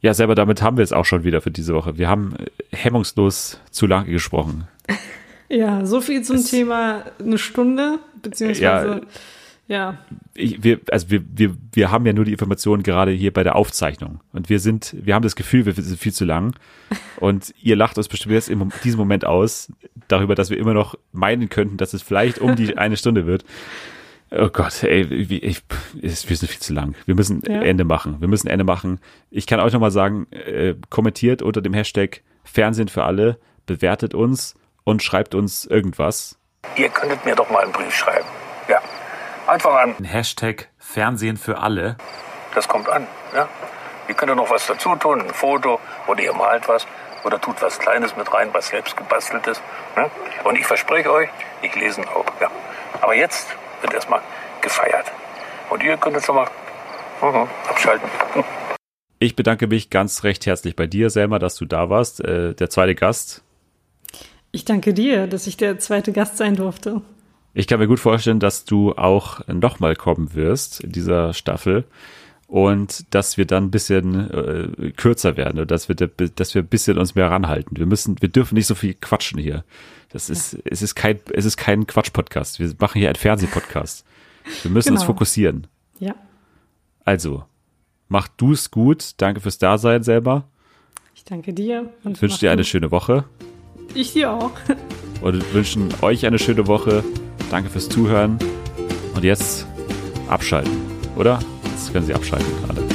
ja, selber damit haben wir es auch schon wieder für diese Woche. Wir haben äh, hemmungslos zu lange gesprochen. Ja, so viel zum Thema eine Stunde, beziehungsweise, ja, ich, wir, also wir, wir, wir haben ja nur die Informationen gerade hier bei der Aufzeichnung. Und wir sind, wir haben das Gefühl, wir sind viel zu lang. Und ihr lacht uns bestimmt jetzt in diesem Moment aus, darüber, dass wir immer noch meinen könnten, dass es vielleicht um die eine Stunde wird. Oh Gott, ey, ich, es- wir sind viel zu lang. Wir müssen Ja. Ende machen. Wir müssen Ende machen. Ich kann euch nochmal sagen, äh, kommentiert unter dem Hashtag Fernsehen für alle, bewertet uns und schreibt uns irgendwas. Ihr könntet mir doch mal einen Brief schreiben. Ja. Einfach an. Hashtag Fernsehen für alle. Das kommt an. Ja. Ihr könnt ja noch was dazu tun, ein Foto oder ihr malt was oder tut was Kleines mit rein, was selbst gebastelt ist. Ne? Und ich verspreche euch, ich lese ihn auch. Ja. Aber jetzt wird erstmal gefeiert. Und ihr könnt jetzt schon mal mhm, abschalten. Ich bedanke mich ganz recht herzlich bei dir, Selma, dass du da warst. Äh, der zweite Gast. ich danke dir, dass ich der zweite Gast sein durfte. Ich kann mir gut vorstellen, dass du auch nochmal kommen wirst in dieser Staffel und dass wir dann ein bisschen äh, kürzer werden und dass wir, dass wir ein bisschen uns mehr ranhalten. Wir müssen, wir dürfen nicht so viel quatschen hier. Das ist, es ist kein, es ist kein Quatsch-Podcast. Wir machen hier einen Fernsehpodcast. Wir müssen uns Genau. fokussieren. Ja, Also, mach du es gut. Danke fürs Dasein selber. ich danke dir. Und wünsche dir eine gut. schöne Woche. Ich dir auch. und wünschen euch eine schöne Woche. Danke fürs Zuhören. Und jetzt abschalten, oder? Jetzt können Sie abschalten, alle.